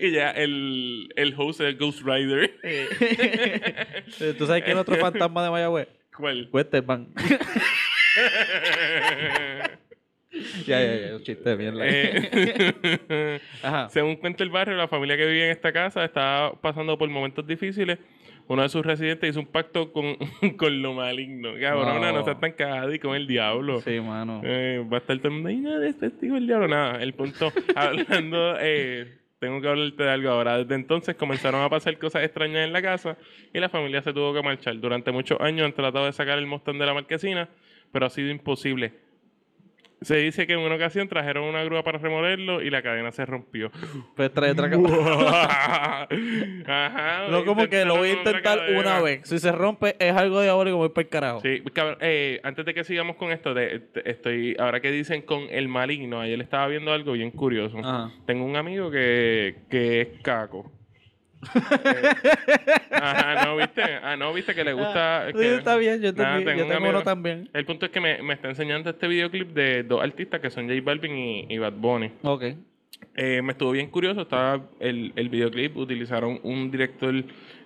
y ya el, el host es el Ghost Rider. ¿Tú sabes quién es otro fantasma de Mayagüez? ¿Cuál? Westerman. ya, ya, ya, un chiste de mierda. Eh. Según cuenta el barrio, la familia que vive en esta casa está pasando por momentos difíciles uno de sus residentes hizo un pacto con, con lo maligno. Cabrona, no, No. seas tan cagada y con el diablo. Sí, mano. Eh, va a estar todo el mundo ahí, no, es testigo del diablo. Nada, el punto, hablando, eh, tengo que hablarte de algo ahora. Desde entonces comenzaron a pasar cosas extrañas en la casa y la familia se tuvo que marchar. Durante muchos años han tratado de sacar el Mustang de la marquesina, pero ha sido imposible. Se dice que en una ocasión trajeron una grúa para removerlo y la cadena se rompió. Pues trae otra ca- Ajá, No como que lo voy a intentar una cadena. vez. Si se rompe, es algo diabólico, voy para el carajo. Sí, cabrón, eh, antes de que sigamos con esto, de- de- estoy, ahora que dicen con el maligno, ayer estaba viendo algo bien curioso. Ajá. Tengo un amigo que, que es caco. Ajá, no, viste. Ah, no, viste que le gusta. Sí, que- está bien, yo, Nada, tengo uno también. El punto es que me, me está enseñando este videoclip de dos artistas que son J Balvin y, y Bad Bunny. Ok. Eh, me estuvo bien curioso, estaba el, el videoclip, utilizaron un director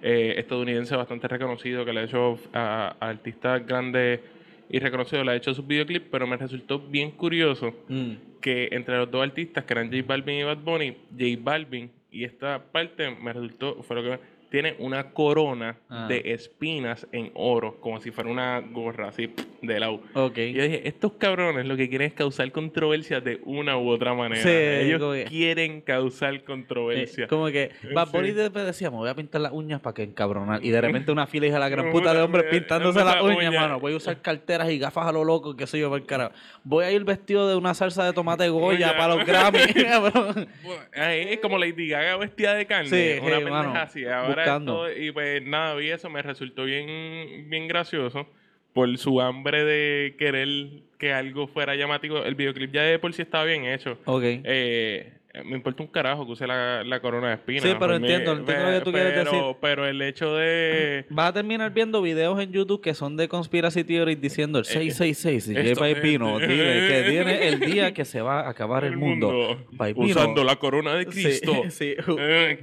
eh, estadounidense bastante reconocido que le ha hecho a, a artistas grandes y reconocidos, le ha hecho sus videoclips, pero me resultó bien curioso Mm. que entre los dos artistas, que eran J Balvin y Bad Bunny, J Balvin, y esta parte me resultó, fue lo que tiene una corona Ah. de espinas en oro, como si fuera una gorra así de lado. Ok. Y yo dije, estos cabrones lo que quieren es causar controversia de una u otra manera. Sí, Ellos que- quieren causar Eh, controversia. como que Bad Sí. Bunny después decía, me voy a pintar las uñas para que encabronar. Y de repente una fila hija la gran puta de hombres eh, pintándose las uñas, uña. mano. Voy a usar carteras y gafas a lo loco, que soy yo por el carajo. Voy a ir vestido de una salsa de tomate Goya Uña. para los Grammy. Ay, es como Lady Gaga vestida de carne. Sí, una sí, pendeja así. Ahora buscando. esto- y pues nada, vi eso, me resultó bien, bien gracioso por su hambre de querer que algo fuera llamativo. El videoclip ya de por sí estaba bien hecho. ok. Eh, me importa un carajo que use la, la corona de espinas. Sí, pero mí, entiendo, entiendo lo que tú quieres pero- decir. Pero el hecho de... Vas a terminar viendo videos en YouTube que son de conspiracy theories diciendo el 666 y J Eh, es- Balvino dile que tiene el día que se va a acabar el, mundo. Balbino- usando la corona de Cristo. Sí, sí. Eh,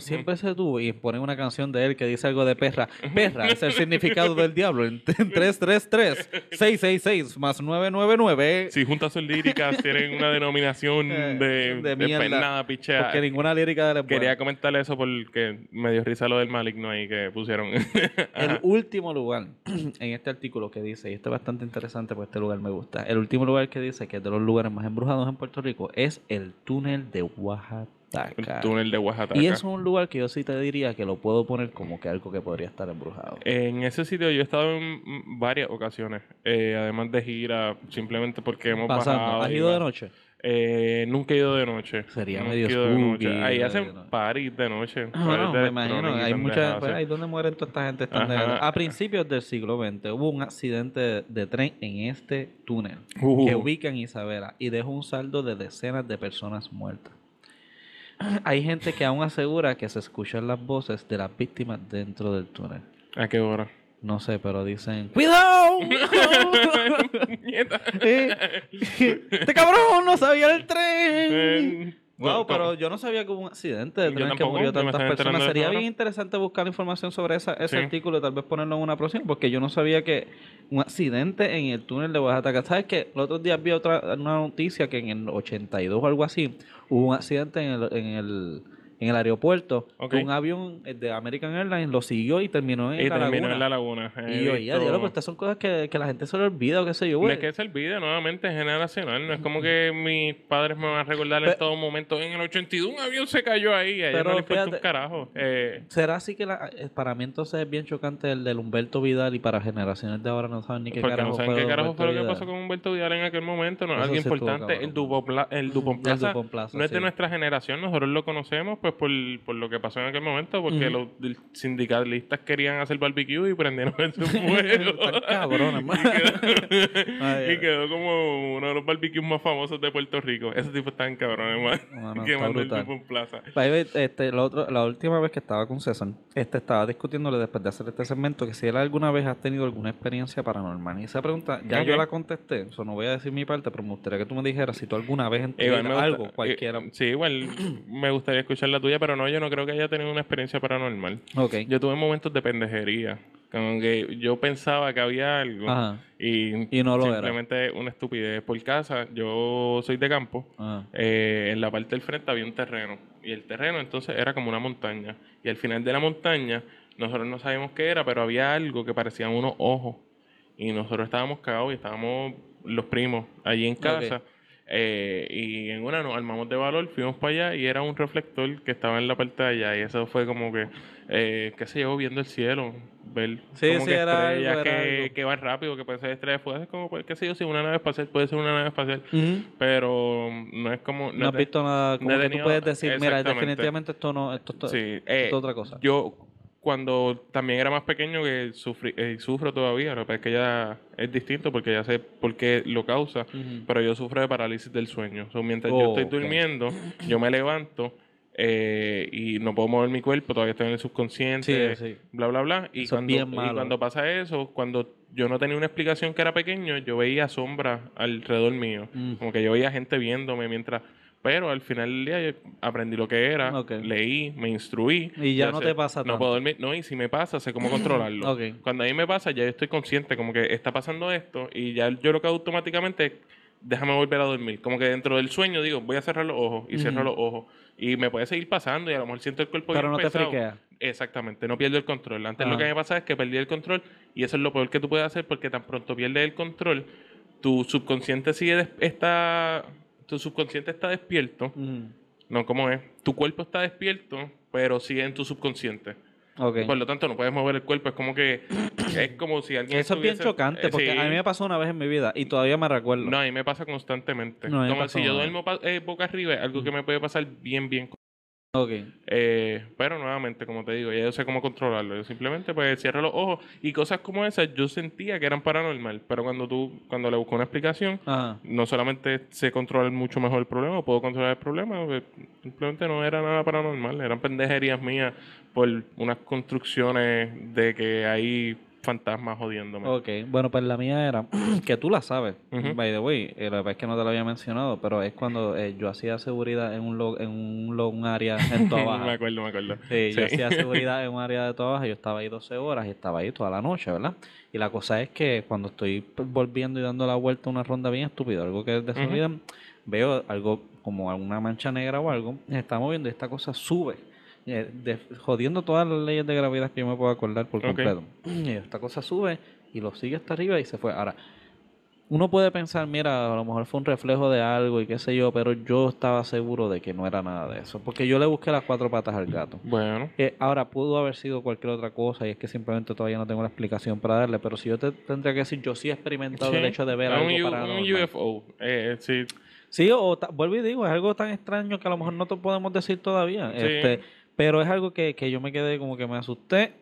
siempre se tuvo y ponen una canción de él que dice algo de perra. Perra es el significado del diablo. En 333 666 más 999. Si juntas sus líricas tienen una denominación Eh, de, de mierda. pernada, pichea. Porque ninguna lírica de. Quería comentarle eso porque me dio risa lo del maligno ahí que pusieron. El último lugar en este artículo que dice, y esto es bastante interesante porque este lugar me gusta, el último lugar que dice que es de los lugares más embrujados en Puerto Rico es el túnel de Oaxaca. El túnel de Oaxaca. Y es un lugar que yo sí te diría que lo puedo poner como que algo que podría estar embrujado. En ese sitio yo he estado en varias ocasiones, eh, además de gira, simplemente porque hemos Pasando. bajado. ¿Has ido de noche? Eh, nunca he ido de noche. Sería Nunca medio spooky, Ahí hacen parties de noche. Ah, no, de me imagino. Hay muchas, pues, ahí donde mueren toda esta gente. A principios del siglo XX hubo un accidente de, de tren en este túnel Uh. que ubica en Isabela y dejó un saldo de decenas de personas muertas. Hay gente que aún asegura que se escuchan las voces de las víctimas dentro del túnel. ¿A qué hora? No sé, pero dicen ¡Cuidado! Eh, ¡Este cabrón no sabía el tren! Eh, Wow, pero yo no sabía que hubo un accidente de tren que murió tantas personas. Sería bien interesante buscar información sobre esa, ese Sí. artículo y tal vez ponerlo en una próxima, porque yo no sabía que un accidente en el túnel de Oaxaca. ¿Sabes que Los otros días vi otra una noticia que en el 82 o algo así hubo un accidente en el, en el, en el aeropuerto. Ok. que un avión eh, de American Airlines lo siguió y terminó en Y la terminó laguna. en la laguna. He Y yo, ya, diablo, pues estas son cosas que, que la gente se le olvida o qué sé yo, No güey. es que se olvide, nuevamente es generacional. No es como que mis padres me van a recordar Pe- en todo momento. En el 82 un avión se cayó ahí. A ellos Pero no importa un fíjate- carajo. Eh, ¿Será así que la- eh, para mí entonces es bien chocante el del Humberto Vidal y para generaciones de ahora no saben ni qué carajo no saben fue qué carajo fue lo que pasó con Humberto Vidal en aquel momento. No, Eso algo estuvo importante. cabrón. El Dupont, el Dupont El Plaza, Dupont Plaza, no es de nuestra generación. Nosotros lo conocemos pues por, por lo que pasó en aquel momento. Porque los sindicalistas querían hacer barbecue y prendieron ese fuego. Y, quedó, y quedó como uno de los barbecues más famosos de Puerto Rico. Ese tipo está en cabrones, man. No, no, que mandó el brutal. Dupont Plaza. Este, la última vez que estaba con César, este, estaba discutiéndole después de hacer este segmento que si él alguna vez ha tenido alguna experiencia paranormal. Y esa pregunta, ya yo la contesté, eso no voy a decir mi parte, pero me gustaría que tú me dijeras si tú alguna vez en Igual vida, me gusta- algo, eh, cualquiera. sí, igual me gustaría escuchar la tuya, pero no, yo no creo que haya tenido una experiencia paranormal. ok. Yo tuve momentos de pendejería. Como que yo pensaba que había algo Ajá. y, Y no lo era. simplemente una estupidez. Por casa, yo soy de campo. Eh, en la parte del frente había un terreno. Y el terreno entonces era como una montaña. Y al final de la montaña nosotros no sabíamos qué era, pero había algo que parecían unos ojos. Y nosotros estábamos cagados y estábamos los primos allí en casa. Eh, y en una nos armamos de valor, fuimos para allá y era un reflector que estaba en la parte de allá. Y eso fue como que, eh, qué sé yo, viendo el cielo, ver Sí, como sí, que era estrellas algo, era que, algo. que van rápido, que puede ser estrellas fugaces, como, pues, qué sé yo, si una nave espacial puede ser una nave espacial. Pero no es como... No has te- visto nada como que tú tenido- puedes decir, mira, definitivamente esto no, esto, esto- Sí, esto eh, es otra cosa. Yo, cuando también era más pequeño, que sufrí, eh, sufro todavía, lo que es que ya es distinto porque ya sé por qué lo causa, Ujú. pero yo sufro de parálisis del sueño. So, mientras Oh, yo estoy ok. durmiendo, yo me levanto eh, y no puedo mover mi cuerpo, todavía estoy en el subconsciente, Sí, sí. bla, bla, bla. Y cuando, y cuando pasa eso, cuando yo no tenía una explicación que era pequeño, yo veía sombras alrededor mío. Mm. Como que yo veía gente viéndome mientras... Pero al final del día aprendí lo que era, Ok. leí, me instruí. Y ya no sé- te pasa No tanto. puedo dormir. No, y si me pasa, sé cómo controlarlo. Ok. Cuando a mí me pasa, ya yo estoy consciente, como que está pasando esto, y ya yo lo que hago automáticamente es, déjame volver a dormir. Como que dentro del sueño digo, voy a cerrar los ojos, y cierro los ojos. Y me puede seguir pasando, y a lo mejor siento el cuerpo Pero no te pesado. friquea. Exactamente, no pierdo el control. Antes lo Ajá. que me pasa es que perdí el control, y eso es lo peor que tú puedes hacer, porque tan pronto pierdes el control, tu subconsciente sigue, está, tu subconsciente está despierto. Ujú. No, ¿cómo es? Tu cuerpo está despierto, pero sigue en tu subconsciente. Ok. Por lo tanto, no puedes mover el cuerpo. Es como que. Es como si alguien. Eso es bien estuviese- chocante eh, porque sí. a mí me pasó una vez en mi vida y todavía me recuerdo. No, a mí me pasa constantemente. No, como si yo duermo eh, boca arriba, es algo que me puede pasar bien, bien. Ok. Eh, pero nuevamente, como te digo, ya yo sé cómo controlarlo. Yo simplemente pues cierro los ojos y cosas como esas yo sentía que eran paranormal. Pero cuando tú, cuando le busco una explicación, Ajá. no solamente sé controlar mucho mejor el problema, puedo controlar el problema, pues, simplemente no era nada paranormal, eran pendejerías mías por unas construcciones de que hay fantasmas jodiéndome. Ok, bueno, pues la mía era, que tú la sabes, by the way, eh, la verdad es que no te lo había mencionado, pero es cuando eh, yo hacía seguridad en un, lo- en un, área en me Baja. acuerdo, me acuerdo. Sí, yo hacía seguridad en un área de Toa Baja, yo estaba ahí 12 horas y estaba ahí toda la noche, ¿verdad? Y la cosa es que cuando estoy volviendo y dando la vuelta una ronda bien estúpida, algo que es de seguridad, veo algo como alguna mancha negra o algo, se está moviendo y esta cosa sube. Eh, de- jodiendo todas las leyes de gravedad que yo me puedo acordar por completo. Y esta cosa sube y lo sigue hasta arriba y se fue. Ahora, uno puede pensar, mira, a lo mejor fue un reflejo de algo y qué sé yo, pero yo estaba seguro de que no era nada de eso, porque yo le busqué las cuatro patas al gato. Bueno, Eh, ahora, pudo haber sido cualquier otra cosa y es que simplemente todavía no tengo la explicación para darle, pero si yo te tendría que decir, yo sí he experimentado el hecho de ver algo paranormal. un UFO. Eh, sí, Sí, o vuelvo y digo, es algo tan extraño que a lo mejor no te podemos decir todavía. Sí. Este, pero es algo que, que yo me quedé como que me asusté.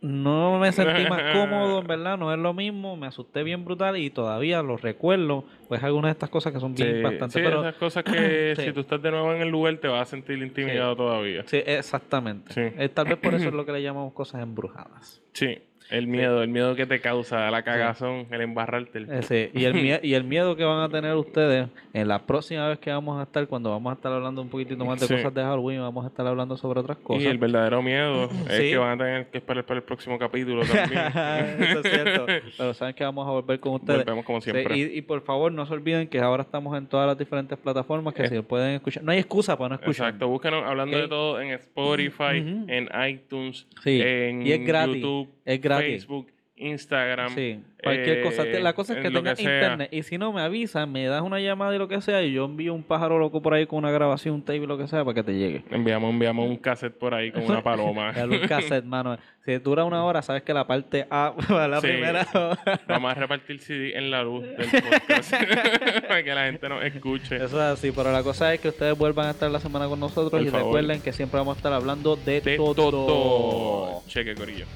No me sentí más cómodo, en verdad, no es lo mismo. Me asusté bien brutal y todavía lo recuerdo. Pues algunas de estas cosas que son bien sí, impactantes. sí, pero esas cosas que Sí. si tú estás de nuevo en el lugar te vas a sentir intimidado todavía. sí, exactamente. Eh, tal vez por eso es lo que le llamamos cosas embrujadas. Sí, el miedo, el miedo que te causa la cagazón, el embarrarte. El... Eh, sí, Y, el mie- y el miedo que van a tener ustedes en la próxima vez que vamos a estar, cuando vamos a estar hablando un poquitito más de cosas de Halloween, vamos a estar hablando sobre otras cosas. Y el verdadero miedo es que van a tener que esperar para el próximo capítulo también. Eso es cierto. Pero saben que vamos a volver con ustedes. Volvemos como siempre. y, y por favor, no se olviden que ahora estamos en todas las diferentes plataformas que si pueden escuchar. No hay excusa para no escuchar. Exacto, búscanos hablando de todo en Spotify, en iTunes, Sí, en y es gratis, YouTube, es gratis. Facebook, Instagram. Sí, cualquier eh, cosa. La cosa es que tengas internet. Y si no, me avisan, me das una llamada y lo que sea. Y yo envío un pájaro loco por ahí con una grabación, un tape y lo que sea para que te llegue. Enviamos, enviamos un cassette por ahí con una paloma. Un cassette, mano. Si dura una hora, sabes que la parte A va la Sí. primera. Vamos a repartir CD en la luz del podcast para que la gente nos escuche. Eso es así, pero la cosa es que ustedes vuelvan a estar la semana con nosotros Por y favor. recuerden que siempre vamos a estar hablando de, De todo. todo. Cheque, Corillo.